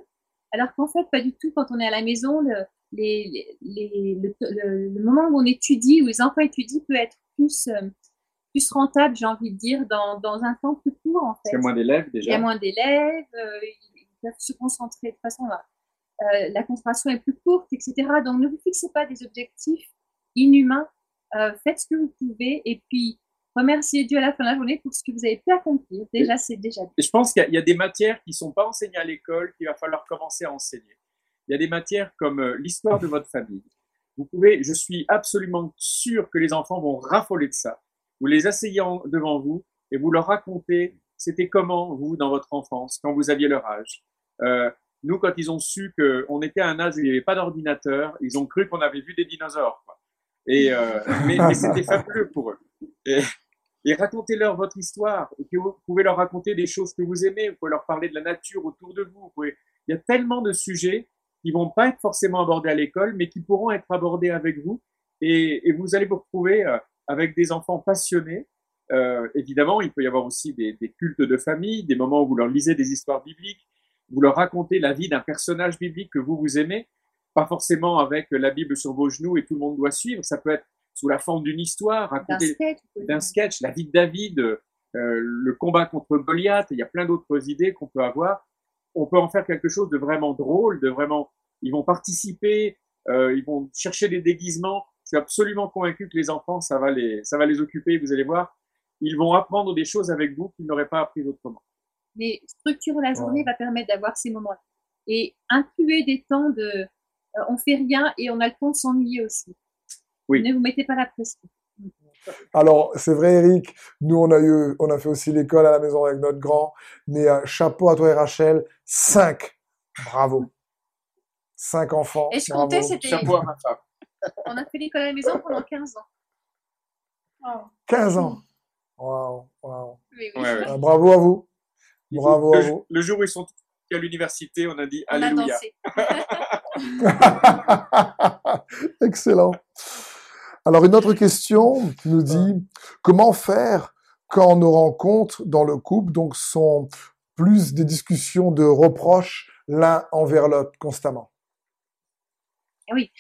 D: Alors qu'en fait, pas du tout. Quand on est à la maison, le, les, les, le, moment où on étudie, où les enfants étudient, peut être plus, euh, plus rentable, j'ai envie de dire, dans, dans un temps plus court, en fait.
C: Il y a moins d'élèves, déjà.
D: Il y a moins d'élèves, euh, ils peuvent se concentrer de façon à... Euh, la concentration est plus courte, etc. Donc, ne vous fixez pas des objectifs inhumains. faites ce que vous pouvez et puis remerciez Dieu à la fin de la journée pour ce que vous avez pu accomplir. Déjà, c'est déjà bien.
C: je pense qu'il y, y, a des matières qui ne sont pas enseignées à l'école qu'il va falloir commencer à enseigner il y a des matières comme euh, l'histoire de votre famille. Vous pouvez, je suis absolument sûr que les enfants vont raffoler de ça. Vous les asseyez devant vous et vous leur racontez c'était comment vous dans votre enfance quand vous aviez leur âge. Euh, nous, quand ils ont su qu'on était à un âge où il n'y avait pas d'ordinateur, ils ont cru qu'on avait vu des dinosaures. Quoi. Et euh, mais, mais c'était fabuleux pour eux. Et, racontez-leur votre histoire. vous pouvez leur raconter des choses que vous aimez. Vous pouvez leur parler de la nature autour de vous. Il y a tellement de sujets qui vont pas être forcément abordés à l'école, mais qui pourront être abordés avec vous. Et, et vous allez vous retrouver euh, avec des enfants passionnés. Euh, évidemment, il peut y avoir aussi des, des, cultes de famille, des moments où vous leur lisez des histoires bibliques, vous leur racontez la vie d'un personnage biblique que vous vous aimez, pas forcément avec la Bible sur vos genoux et tout le monde doit suivre. Ça peut être sous la forme d'une histoire, d'un sketch, la vie de David, euh, le combat contre Goliath. Il y a plein d'autres idées qu'on peut avoir on peut en faire quelque chose de vraiment drôle, de vraiment, ils vont participer, euh, ils vont chercher des déguisements. Je suis absolument convaincu que les enfants, ça va les, ça va les occuper. Vous allez voir, ils vont apprendre des choses avec vous qu'ils n'auraient pas appris autrement.
D: Mais structurer la journée va permettre d'avoir ces moments-là et incluer des temps de, euh, on fait rien et on a le temps de s'ennuyer aussi. Oui. Ne vous mettez pas la pression.
B: Alors, c'est vrai, Eric, nous, on a eu, on a fait aussi l'école à la maison avec notre grand, mais euh, chapeau à toi et Rachel, cinq. Bravo. Cinq enfants.
D: Et je comptais, c'était. Chapeau à ma femme. On a fait l'école à la maison pendant 15 ans.
B: 15 ans. Waouh, waouh. Bravo à vous. Bravo
C: le,
B: à vous.
C: Le jour où ils sont à l'université, on a dit on Alléluia.
B: A Excellent. Alors une autre question nous dit comment faire quand nos rencontres dans le couple donc sont plus des discussions de reproches l'un envers l'autre constamment?
D: Oui,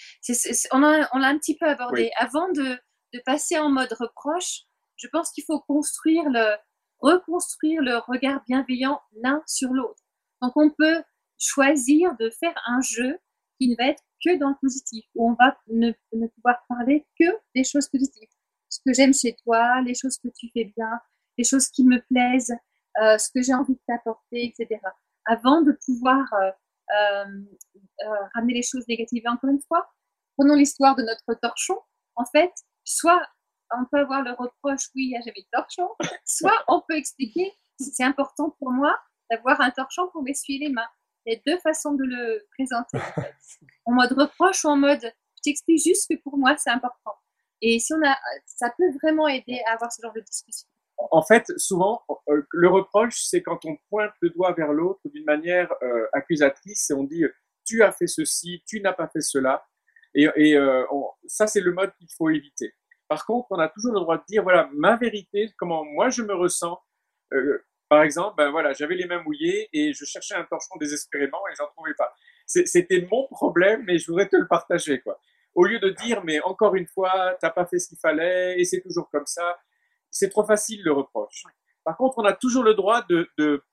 D: on, l'a un petit peu abordé. Avant de, passer en mode reproche, je pense qu'il faut construire le, reconstruire le regard bienveillant l'un sur l'autre. Donc on peut choisir de faire un jeu qui ne va être que dans le positif, où on va ne, pouvoir parler que des choses positives. Ce que j'aime chez toi, les choses que tu fais bien, les choses qui me plaisent, euh, ce que j'ai envie de t'apporter, etc. Avant de pouvoir euh, euh, ramener les choses négatives. Encore une fois, prenons l'histoire de notre torchon. En fait, soit on peut avoir le reproche, oui, j'avais le torchon, soit on peut expliquer, c'est important pour moi d'avoir un torchon pour m'essuyer les mains. Il y a deux façons de le présenter. En, mode reproche ou en mode je t'explique juste que pour moi c'est important. Et si on a, ça peut vraiment aider à avoir ce genre de discussion.
C: En fait, souvent, euh, le reproche, c'est quand on pointe le doigt vers l'autre d'une manière euh, accusatrice et on dit tu as fait ceci, tu n'as pas fait cela. Et, euh, ça, c'est le mode qu'il faut éviter. Par contre, on a toujours le droit de dire voilà ma vérité, comment moi je me ressens. Par exemple, ben voilà, j'avais les mains mouillées et je cherchais un torchon désespérément et j'en trouvais pas. C'était mon problème, mais je voudrais te le partager, quoi. Au lieu de dire, mais encore une fois, t'as pas fait ce qu'il fallait et c'est toujours comme ça, c'est trop facile le reproche. Par contre, on a toujours le droit de, de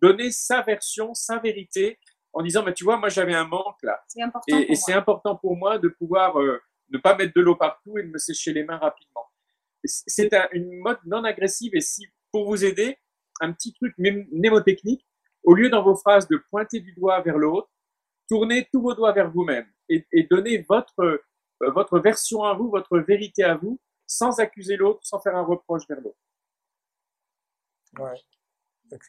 C: donner sa version, sa vérité, en disant, mais tu vois, moi j'avais un manque là.
D: Et,
C: et c'est important pour moi de pouvoir euh, ne pas mettre de l'eau partout et de me sécher les mains rapidement. C'est une mode non agressive et si pour vous aider, un petit truc mnémotechnique, au lieu dans vos phrases de pointer du doigt vers l'autre, tournez tous vos doigts vers vous-même et, et, donnez votre, euh, votre version à vous, votre vérité à vous, sans accuser l'autre, sans faire un reproche vers l'autre.
B: Ouais.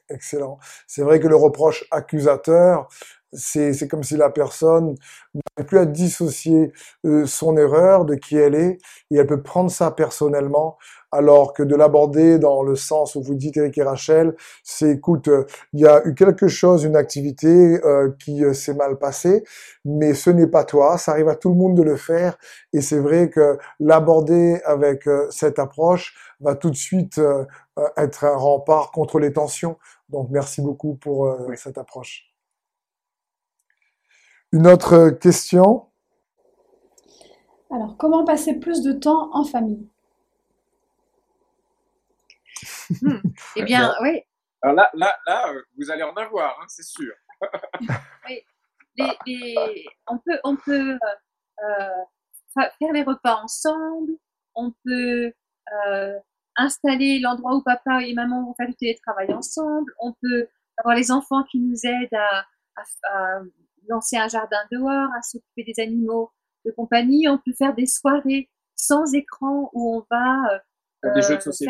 B: Excellent. C'est vrai que le reproche accusateur, c'est comme si la personne n'avait plus à dissocier euh, son erreur de qui elle est et elle peut prendre ça personnellement alors que de l'aborder dans le sens où vous dites Eric et Rachel, c'est écoute, il y a eu quelque chose, une activité euh, qui euh, s'est mal passée, mais ce n'est pas toi, ça arrive à tout le monde de le faire et c'est vrai que l'aborder avec cette approche va tout de suite être un rempart contre les tensions. Donc merci beaucoup pour cette approche. Une autre question?
A: Alors, comment passer plus de temps en famille?
D: Hmm. Eh bien, oui.
C: Alors là, là, là, euh, vous allez en avoir, hein, c'est sûr.
D: oui. on peut, on peut euh, faire les repas ensemble, on peut euh, installer l'endroit où papa et maman vont faire du télétravail ensemble, on peut avoir les enfants qui nous aident à lancer un jardin dehors, à s'occuper des animaux de compagnie. On peut faire des soirées sans écran où on va
C: euh, faire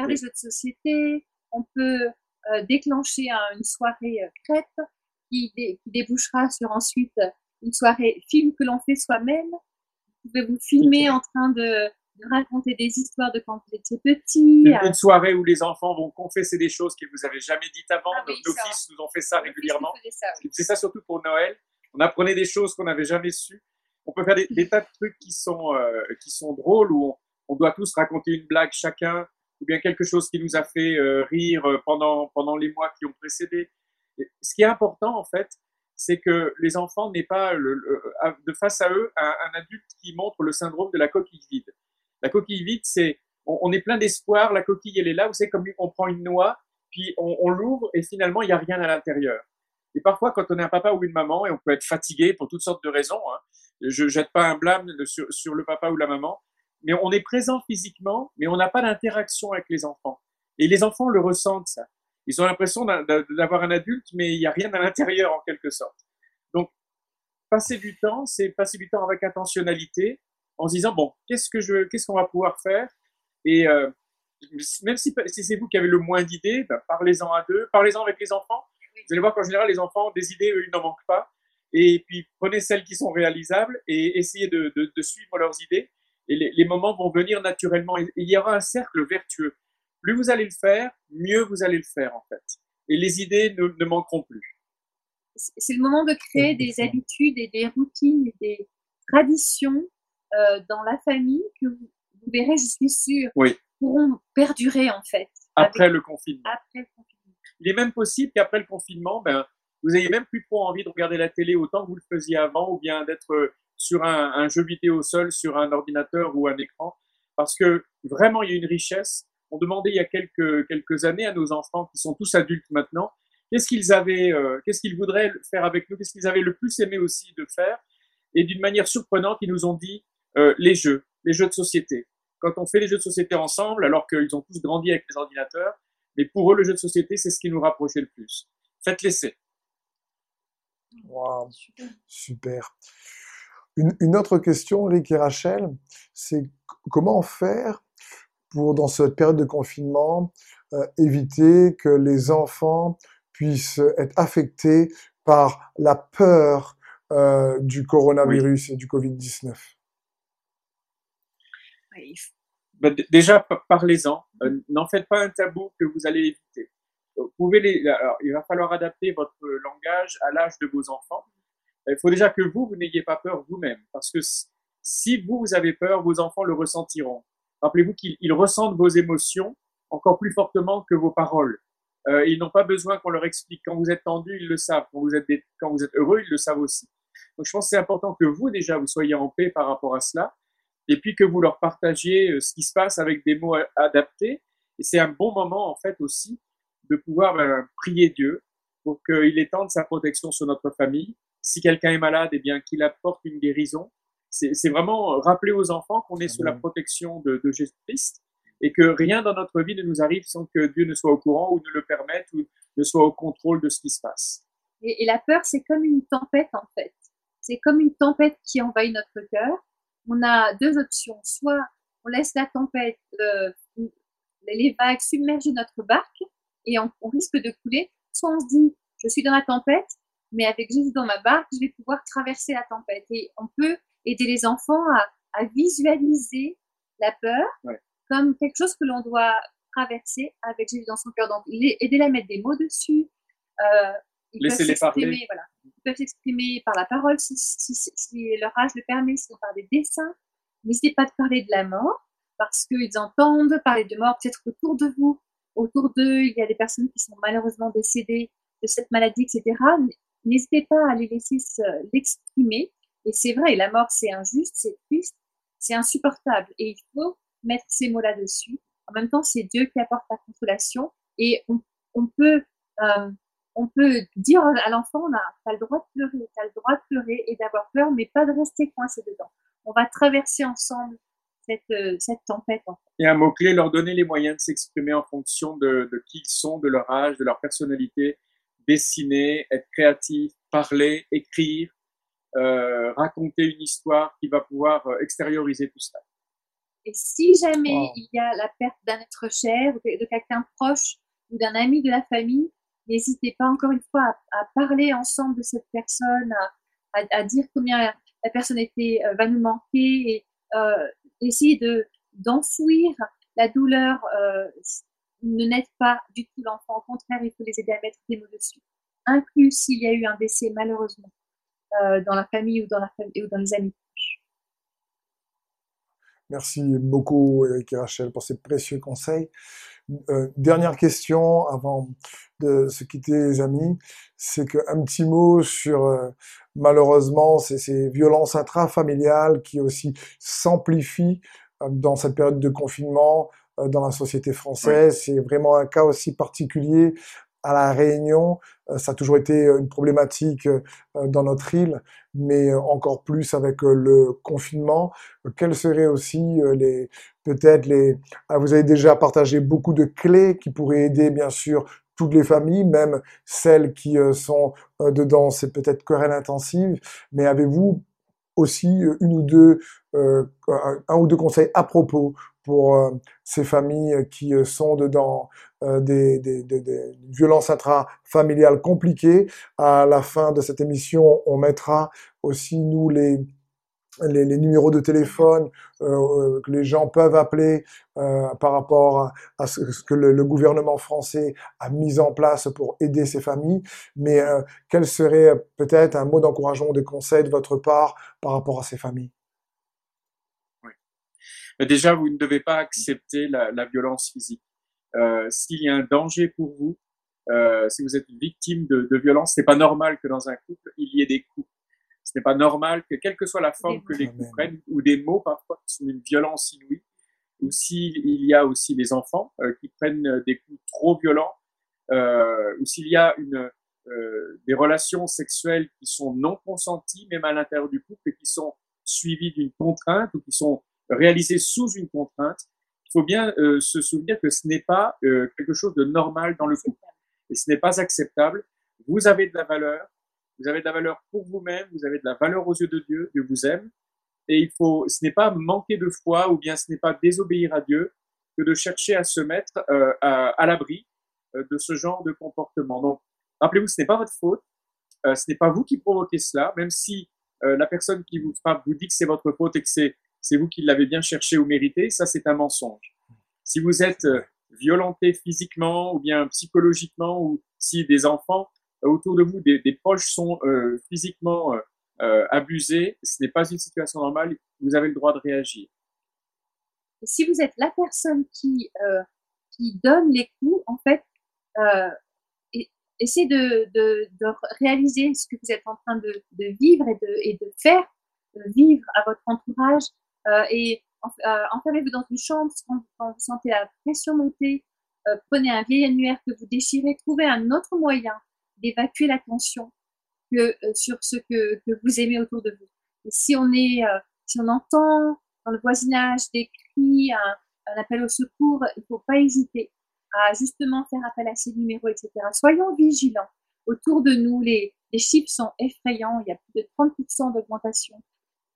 D: des jeux de société. On peut euh, déclencher une soirée euh, crêpe qui, débouchera sur ensuite une soirée film que l'on fait soi-même. Vous pouvez vous filmer en train de, raconter des histoires de quand vous étiez petit.
C: Une, soirée où les enfants vont confesser des choses qu'ils vous avaient jamais dites avant. Ah nos, fils nous ont fait ça régulièrement. C'est ça surtout pour Noël on apprenait des choses qu'on n'avait jamais su. On peut faire des, tas de trucs qui sont euh, qui sont drôles où on, doit tous raconter une blague chacun ou bien quelque chose qui nous a fait euh, rire euh, pendant pendant les mois qui ont précédé. ce qui est important en fait, c'est que les enfants n'aient pas le, de face à eux un, adulte qui montre le syndrome de la coquille vide. La coquille vide, c'est on, est plein d'espoir, la coquille elle est là, vous savez comme on prend une noix, puis on, on l'ouvre et finalement il n'y a rien à l'intérieur. Et parfois, quand on est un papa ou une maman, et on peut être fatigué pour toutes sortes de raisons, hein, je jette pas un blâme sur, le papa ou la maman, mais on est présent physiquement, mais on n'a pas d'interaction avec les enfants. Et les enfants le ressentent, ça. Ils ont l'impression d'avoir un adulte, mais il n'y a rien à l'intérieur, en quelque sorte. Donc, passer du temps, c'est passer du temps avec intentionnalité, en se disant, bon, qu'est-ce que je, qu'est-ce qu'on va pouvoir faire? Et euh, même si, c'est vous qui avez le moins d'idées, ben, parlez-en à deux, parlez-en avec les enfants, vous allez voir qu'en général, les enfants, des idées, eux, ils n'en manquent pas. Et puis, prenez celles qui sont réalisables et essayez de, de, suivre leurs idées. Et les, moments vont venir naturellement. Et il y aura un cercle vertueux. Plus vous allez le faire, mieux vous allez le faire, en fait. Et les idées ne, ne manqueront plus.
D: C'est le moment de créer des habitudes et des routines et des traditions euh, dans la famille que vous, verrez, je suis sûre, pourront perdurer, en fait.
C: Après le confinement.
D: Après le confinement.
C: Il est même possible qu'après le confinement, ben, vous ayez même plus trop envie de regarder la télé autant que vous le faisiez avant, ou bien d'être euh, sur un, jeu vidéo seul, sur un ordinateur ou un écran, parce que vraiment il y a une richesse. On demandait il y a quelques quelques années à nos enfants qui sont tous adultes maintenant, qu'est-ce qu'ils avaient, euh, qu'est-ce qu'ils voudraient faire avec nous, qu'est-ce qu'ils avaient le plus aimé aussi de faire, et d'une manière surprenante, ils nous ont dit euh, les jeux, les jeux de société. Quand on fait les jeux de société ensemble, alors qu'ils ont tous grandi avec les ordinateurs, mais pour eux, le jeu de société, c'est ce qui nous rapprochait le plus. Faites l'essai.
B: Wow, super. Une, autre question, Rick et Rachel, c'est comment faire pour, dans cette période de confinement, euh, éviter que les enfants puissent être affectés par la peur euh, du coronavirus et du Covid-19
C: bah, déjà, parlez-en. Euh, n'en faites pas un tabou que vous allez éviter. Il va falloir adapter votre langage à l'âge de vos enfants. Il faut déjà que vous, vous n'ayez pas peur vous-même. Parce que si vous, vous avez peur, vos enfants le ressentiront. Rappelez-vous qu'ils ressentent vos émotions encore plus fortement que vos paroles. Euh, ils n'ont pas besoin qu'on leur explique. Quand vous êtes tendu, ils le savent. Quand vous êtes, quand vous êtes heureux, ils le savent aussi. Donc je pense que c'est important que vous, déjà, vous soyez en paix par rapport à cela et puis que vous leur partagiez euh, ce qui se passe avec des mots adaptés. Et c'est un bon moment, en fait, aussi, de pouvoir ben, prier Dieu pour qu'il étende sa protection sur notre famille. Si quelqu'un est malade, eh bien, qu'il apporte une guérison. c'est vraiment rappeler aux enfants qu'on est sous la protection de, de Jésus-Christ et que rien dans notre vie ne nous arrive sans que Dieu ne soit au courant ou ne le permette ou ne soit au contrôle de ce qui se passe.
D: Et, la peur, c'est comme une tempête en fait. C'est comme une tempête qui envahit notre cœur. On a deux options. Soit on laisse la tempête, euh, les vagues submerger notre barque et on, risque de couler. Soit on se dit, je suis dans la tempête, mais avec Jésus dans ma barque, je vais pouvoir traverser la tempête. Et on peut aider les enfants à, à visualiser la peur comme quelque chose que l'on doit traverser avec Jésus dans son cœur. Donc, aider à mettre des mots dessus.
C: Euh, peuvent s'exprimer,
D: voilà. Peuvent s'exprimer par la parole si, leur âge le permet, sinon par des dessins. N'hésitez pas de parler de la mort parce qu'ils entendent parler de mort peut-être autour de vous. Autour d'eux, il y a des personnes qui sont malheureusement décédées de cette maladie, etc. N'hésitez pas à les laisser l'exprimer. Et c'est vrai, la mort, c'est injuste, c'est triste, c'est insupportable. Et il faut mettre ces mots là-dessus. En même temps, c'est Dieu qui apporte la consolation et on, on peut euh, on peut dire à l'enfant, on a, as le droit de pleurer, tu as le droit de pleurer et d'avoir peur, mais pas de rester coincé dedans. On va traverser ensemble cette, euh, cette tempête. En fait.
C: Et un mot-clé, leur donner les moyens de s'exprimer en fonction de, de, qui ils sont, de leur âge, de leur personnalité, dessiner, être créatif, parler, écrire, euh, raconter une histoire qui va pouvoir euh, extérioriser tout ça.
D: Et si jamais il y a la perte d'un être cher, de quelqu'un proche ou d'un ami de la famille, n'hésitez pas encore une fois à, parler ensemble de cette personne, à, dire combien la personne était, euh, va nous manquer et euh, essayer de d'enfouir la douleur euh, ne n'aide pas du tout l'enfant. Au contraire, il faut les aider à mettre des mots dessus. Inclus s'il y a eu un décès malheureusement dans la famille ou dans la famille ou dans les amis.
B: Merci beaucoup, Eric et Rachel, pour ces précieux conseils. Euh, dernière question avant de se quitter, les amis, c'est qu'un petit mot sur euh, malheureusement ces, ces, violences intrafamiliales qui aussi s'amplifient euh, dans cette période de confinement dans la société française. C'est vraiment un cas aussi particulier à la Réunion, euh, ça a toujours été une problématique euh, dans notre île, mais encore plus avec euh, le confinement. Quels seraient aussi les peut-être les ah, vous avez déjà partagé beaucoup de clés qui pourraient aider bien sûr toutes les familles, même celles qui sont dedans, c'est peut-être querelle intensive, mais avez-vous aussi une ou deux, un ou deux conseils à propos pour euh, ces familles qui euh, sont dedans euh, des, des, des, des, violences intrafamiliales compliquées. À la fin de cette émission, on mettra aussi nous les les, les numéros de téléphone euh, que les gens peuvent appeler euh, par rapport à, ce, que le, le, gouvernement français a mis en place pour aider ces familles. Mais euh, quel serait peut-être un mot d'encouragement, de conseil de votre part par rapport à ces familles?
C: Déjà, vous ne devez pas accepter la, la violence physique. Euh, S'il y a un danger pour vous, euh, si vous êtes victime de, de violence, c'est pas normal que dans un couple il y ait des coups. Ce n'est pas normal que, quelle que soit la forme que les coups prennent, ou des mots parfois qui sont une violence inouïe, ou s'il y a aussi des enfants euh, qui prennent des coups trop violents, euh, ou s'il y a une, euh, des relations sexuelles qui sont non consenties, même à l'intérieur du couple, et qui sont suivies d'une contrainte ou qui sont réalisé sous une contrainte, faut bien euh, se souvenir que ce n'est pas euh, quelque chose de normal dans le couple. Et ce n'est pas acceptable. Vous avez de la valeur. Vous avez de la valeur pour vous-même. Vous avez de la valeur aux yeux de Dieu. Dieu vous aime. Et il faut, ce n'est pas manquer de foi ou bien ce n'est pas désobéir à Dieu que de chercher à se mettre euh, à, à l'abri de ce genre de comportement. Donc, rappelez-vous, ce n'est pas votre faute. ce n'est pas vous qui provoquez cela, même si la personne qui vous frappe vous dit que c'est votre faute et que c'est c'est vous qui l'avez bien cherché ou mérité, ça c'est un mensonge. Si vous êtes euh, violenté physiquement ou bien psychologiquement ou si des enfants euh, autour de vous, des, proches sont euh, physiquement abusés, ce n'est pas une situation normale, vous avez le droit de réagir.
D: Si vous êtes la personne qui, qui donne les coups, en fait, essayez de, de, de, réaliser ce que vous êtes en train de, de vivre et de, et de faire vivre à votre entourage euh, et euh, enfermez-vous dans une chambre quand, vous sentez la pression monter. Euh, prenez un vieil annuaire que vous déchirez. Trouvez un autre moyen d'évacuer la tension que sur ce que, que, vous aimez autour de vous. Et si on est si on entend dans le voisinage des cris, un, appel au secours, il ne faut pas hésiter à justement faire appel à ces numéros, etc. Soyons vigilants. Autour de nous, les, les chiffres sont effrayants. Il y a plus de 30% d'augmentation euh,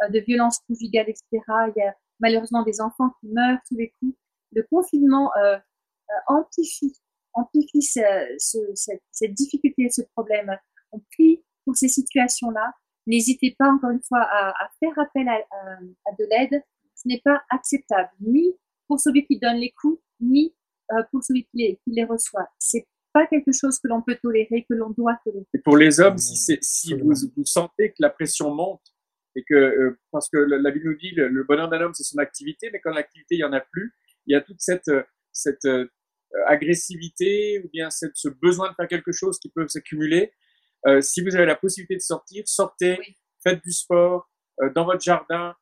D: de violences conjugales, etc. Il y a malheureusement des enfants qui meurent tous les coups. Le confinement euh, euh amplifie, amplifie ce, ce, cette, cette, difficulté, ce problème. On prie pour ces situations-là. N'hésitez pas, encore une fois, à, à faire appel à, à, de l'aide. Ce n'est pas acceptable, ni pour celui qui donne les coups, ni euh, pour celui qui les, qui les reçoit. C'est pas quelque chose que l'on peut tolérer, que l'on doit tolérer.
C: Et pour les hommes, si, si vous, vous, sentez que la pression monte, et que, euh, parce que la Bible nous dit, le, le bonheur d'un homme, c'est son activité, mais quand l'activité, il y en a plus, il y a toute cette, euh, cette euh, agressivité ou bien cette, ce besoin de faire quelque chose qui peut s'accumuler. Euh, si vous avez la possibilité de sortir, sortez, oui. faites du sport euh, dans votre jardin,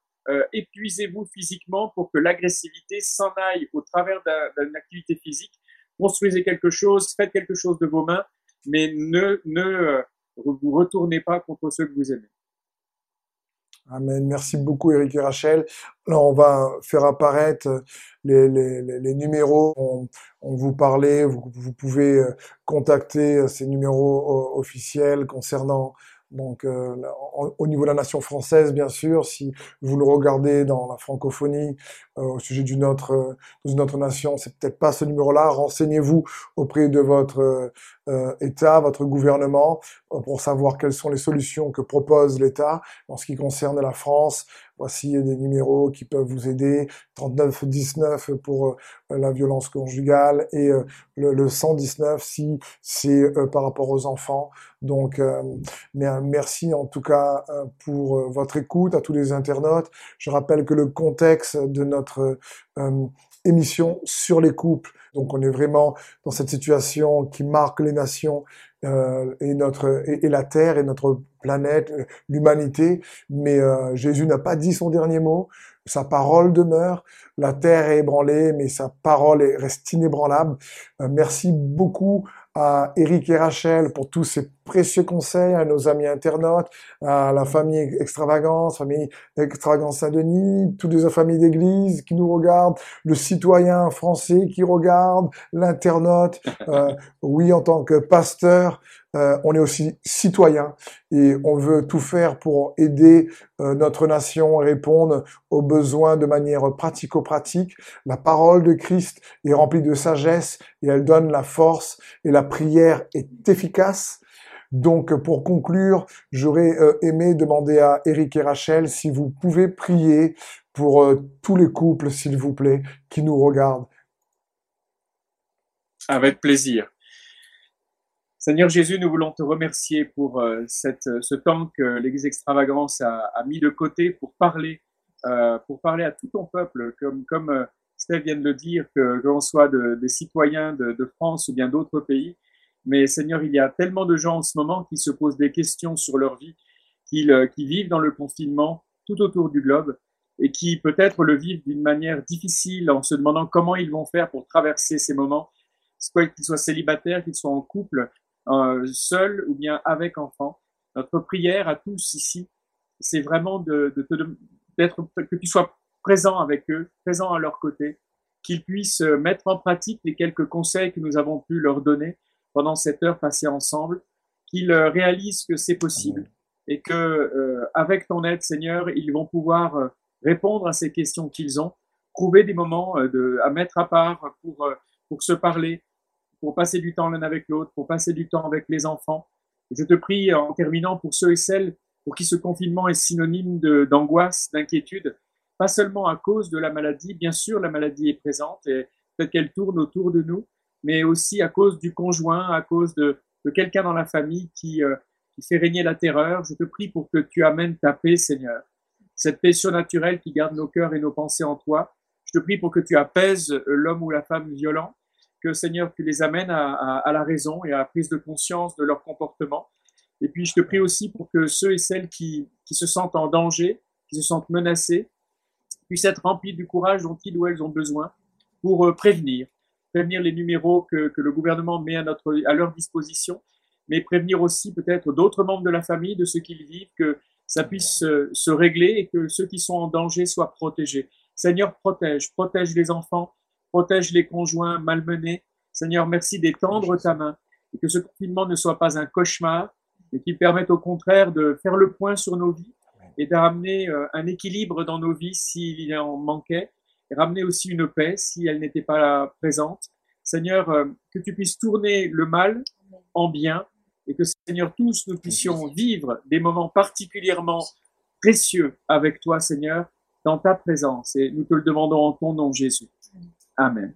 C: épuisez-vous physiquement pour que l'agressivité s'en aille au travers d'une activité physique. Construisez quelque chose, faites quelque chose de vos mains, mais ne, ne vous retournez pas contre ceux que vous aimez.
B: Amen. Merci beaucoup, Eric et Rachel. Alors, on va faire apparaître les, les, les numéros. On, on, vous parlait, vous, pouvez euh, contacter euh, ces numéros euh, officiels concernant donc euh, au niveau de la nation française, bien sûr, si vous le regardez dans la francophonie euh, au sujet d'une autre, d'une autre nation, c'est peut-être pas ce numéro-là. Renseignez-vous auprès de votre euh, État, votre gouvernement, euh, pour savoir quelles sont les solutions que propose l'État en ce qui concerne la France. Voici des numéros qui peuvent vous aider 3919 pour la violence conjugale et le, le 119 si c'est par rapport aux enfants. Donc, merci en tout cas euh, pour euh, votre écoute à tous les internautes. Je rappelle que le contexte de notre euh, émission sur les couples, donc on est vraiment dans cette situation qui marque les nations et notre et, la terre et notre planète, l'humanité. Mais Jésus n'a pas dit son dernier mot. Sa parole demeure. La terre est ébranlée, mais sa parole reste inébranlable. merci beaucoup à Eric et Rachel pour tous ces précieux conseils, à nos amis internautes, à la famille Extravagance, famille Extravagance Saint-Denis, toutes les familles d'église qui nous regardent, le citoyen français qui regarde, l'internaute. Euh, oui, en tant que pasteur, euh, on est aussi citoyen et on veut tout faire pour aider euh, notre nation à répondre aux besoins de manière pratico-pratique. La parole de Christ est remplie de sagesse et elle donne la force et la prière est efficace. Donc, pour conclure, j'aurais euh, aimé demander à Eric et Rachel si vous pouvez prier pour euh, tous les couples, s'il vous plaît, qui nous regardent.
C: Avec plaisir. Seigneur Jésus, nous voulons te remercier pour euh, ce temps que l'Église Extravagance a, mis de côté pour parler, pour parler à tout ton peuple, comme, comme vient de le dire, que, l'on soit de, des citoyens de, France ou bien d'autres pays. Mais Seigneur, il y a tellement de gens en ce moment qui se posent des questions sur leur vie, qui, qui vivent dans le confinement tout autour du globe et qui peut-être le vivent d'une manière difficile en se demandant comment ils vont faire pour traverser ces moments, qu'ils soient célibataires, qu'ils soient en couple, euh, seul ou bien avec enfant. Notre prière à tous ici, c'est vraiment de, d'être, que tu sois présent avec eux, présent à leur côté, qu'ils puissent mettre en pratique les quelques conseils que nous avons pu leur donner pendant cette heure passée ensemble, qu'ils réalisent que c'est possible et que euh, avec ton aide, Seigneur, ils vont pouvoir euh, répondre à ces questions qu'ils ont, trouver des moments euh, de, à mettre à part pour, pour se parler, pour passer du temps l'un avec l'autre, pour passer du temps avec les enfants. je te prie en terminant pour ceux et celles pour qui ce confinement est synonyme d'angoisse, d'inquiétude, pas seulement à cause de la maladie, bien sûr la maladie est présente et peut-être qu'elle tourne autour de nous, mais aussi à cause du conjoint, à cause de, quelqu'un dans la famille qui, euh, qui fait régner la terreur. Je te prie pour que tu amènes ta paix, Seigneur, cette paix surnaturelle qui garde nos cœurs et nos pensées en toi. Je te prie pour que tu apaises l'homme ou la femme violent, que Seigneur, tu les amènes à, la raison et à la prise de conscience de leur comportement. Et puis, je te prie aussi pour que ceux et celles qui, qui se sentent en danger, qui se sentent menacés, puissent être remplis du courage dont ils ou elles ont besoin pour euh, prévenir. Prévenir les numéros que, que le gouvernement met à, notre, à leur disposition, mais prévenir aussi peut-être d'autres membres de la famille, de ce qu'ils vivent, que ça puisse se régler et que ceux qui sont en danger soient protégés. Seigneur, protège, protège les enfants, protège les conjoints malmenés. Seigneur, merci d'étendre ta main et que ce confinement ne soit pas un cauchemar, mais qu'il permette au contraire de faire le point sur nos vies et de ramener euh, un équilibre dans nos vies s'il en manquait, ramener aussi une paix si elle n'était pas présente. Seigneur, euh, que tu puisses tourner le mal en bien et que Seigneur, tous nous puissions vivre des moments particulièrement précieux avec toi, Seigneur, dans ta présence. Et nous te le demandons en ton nom, Jésus. Amen.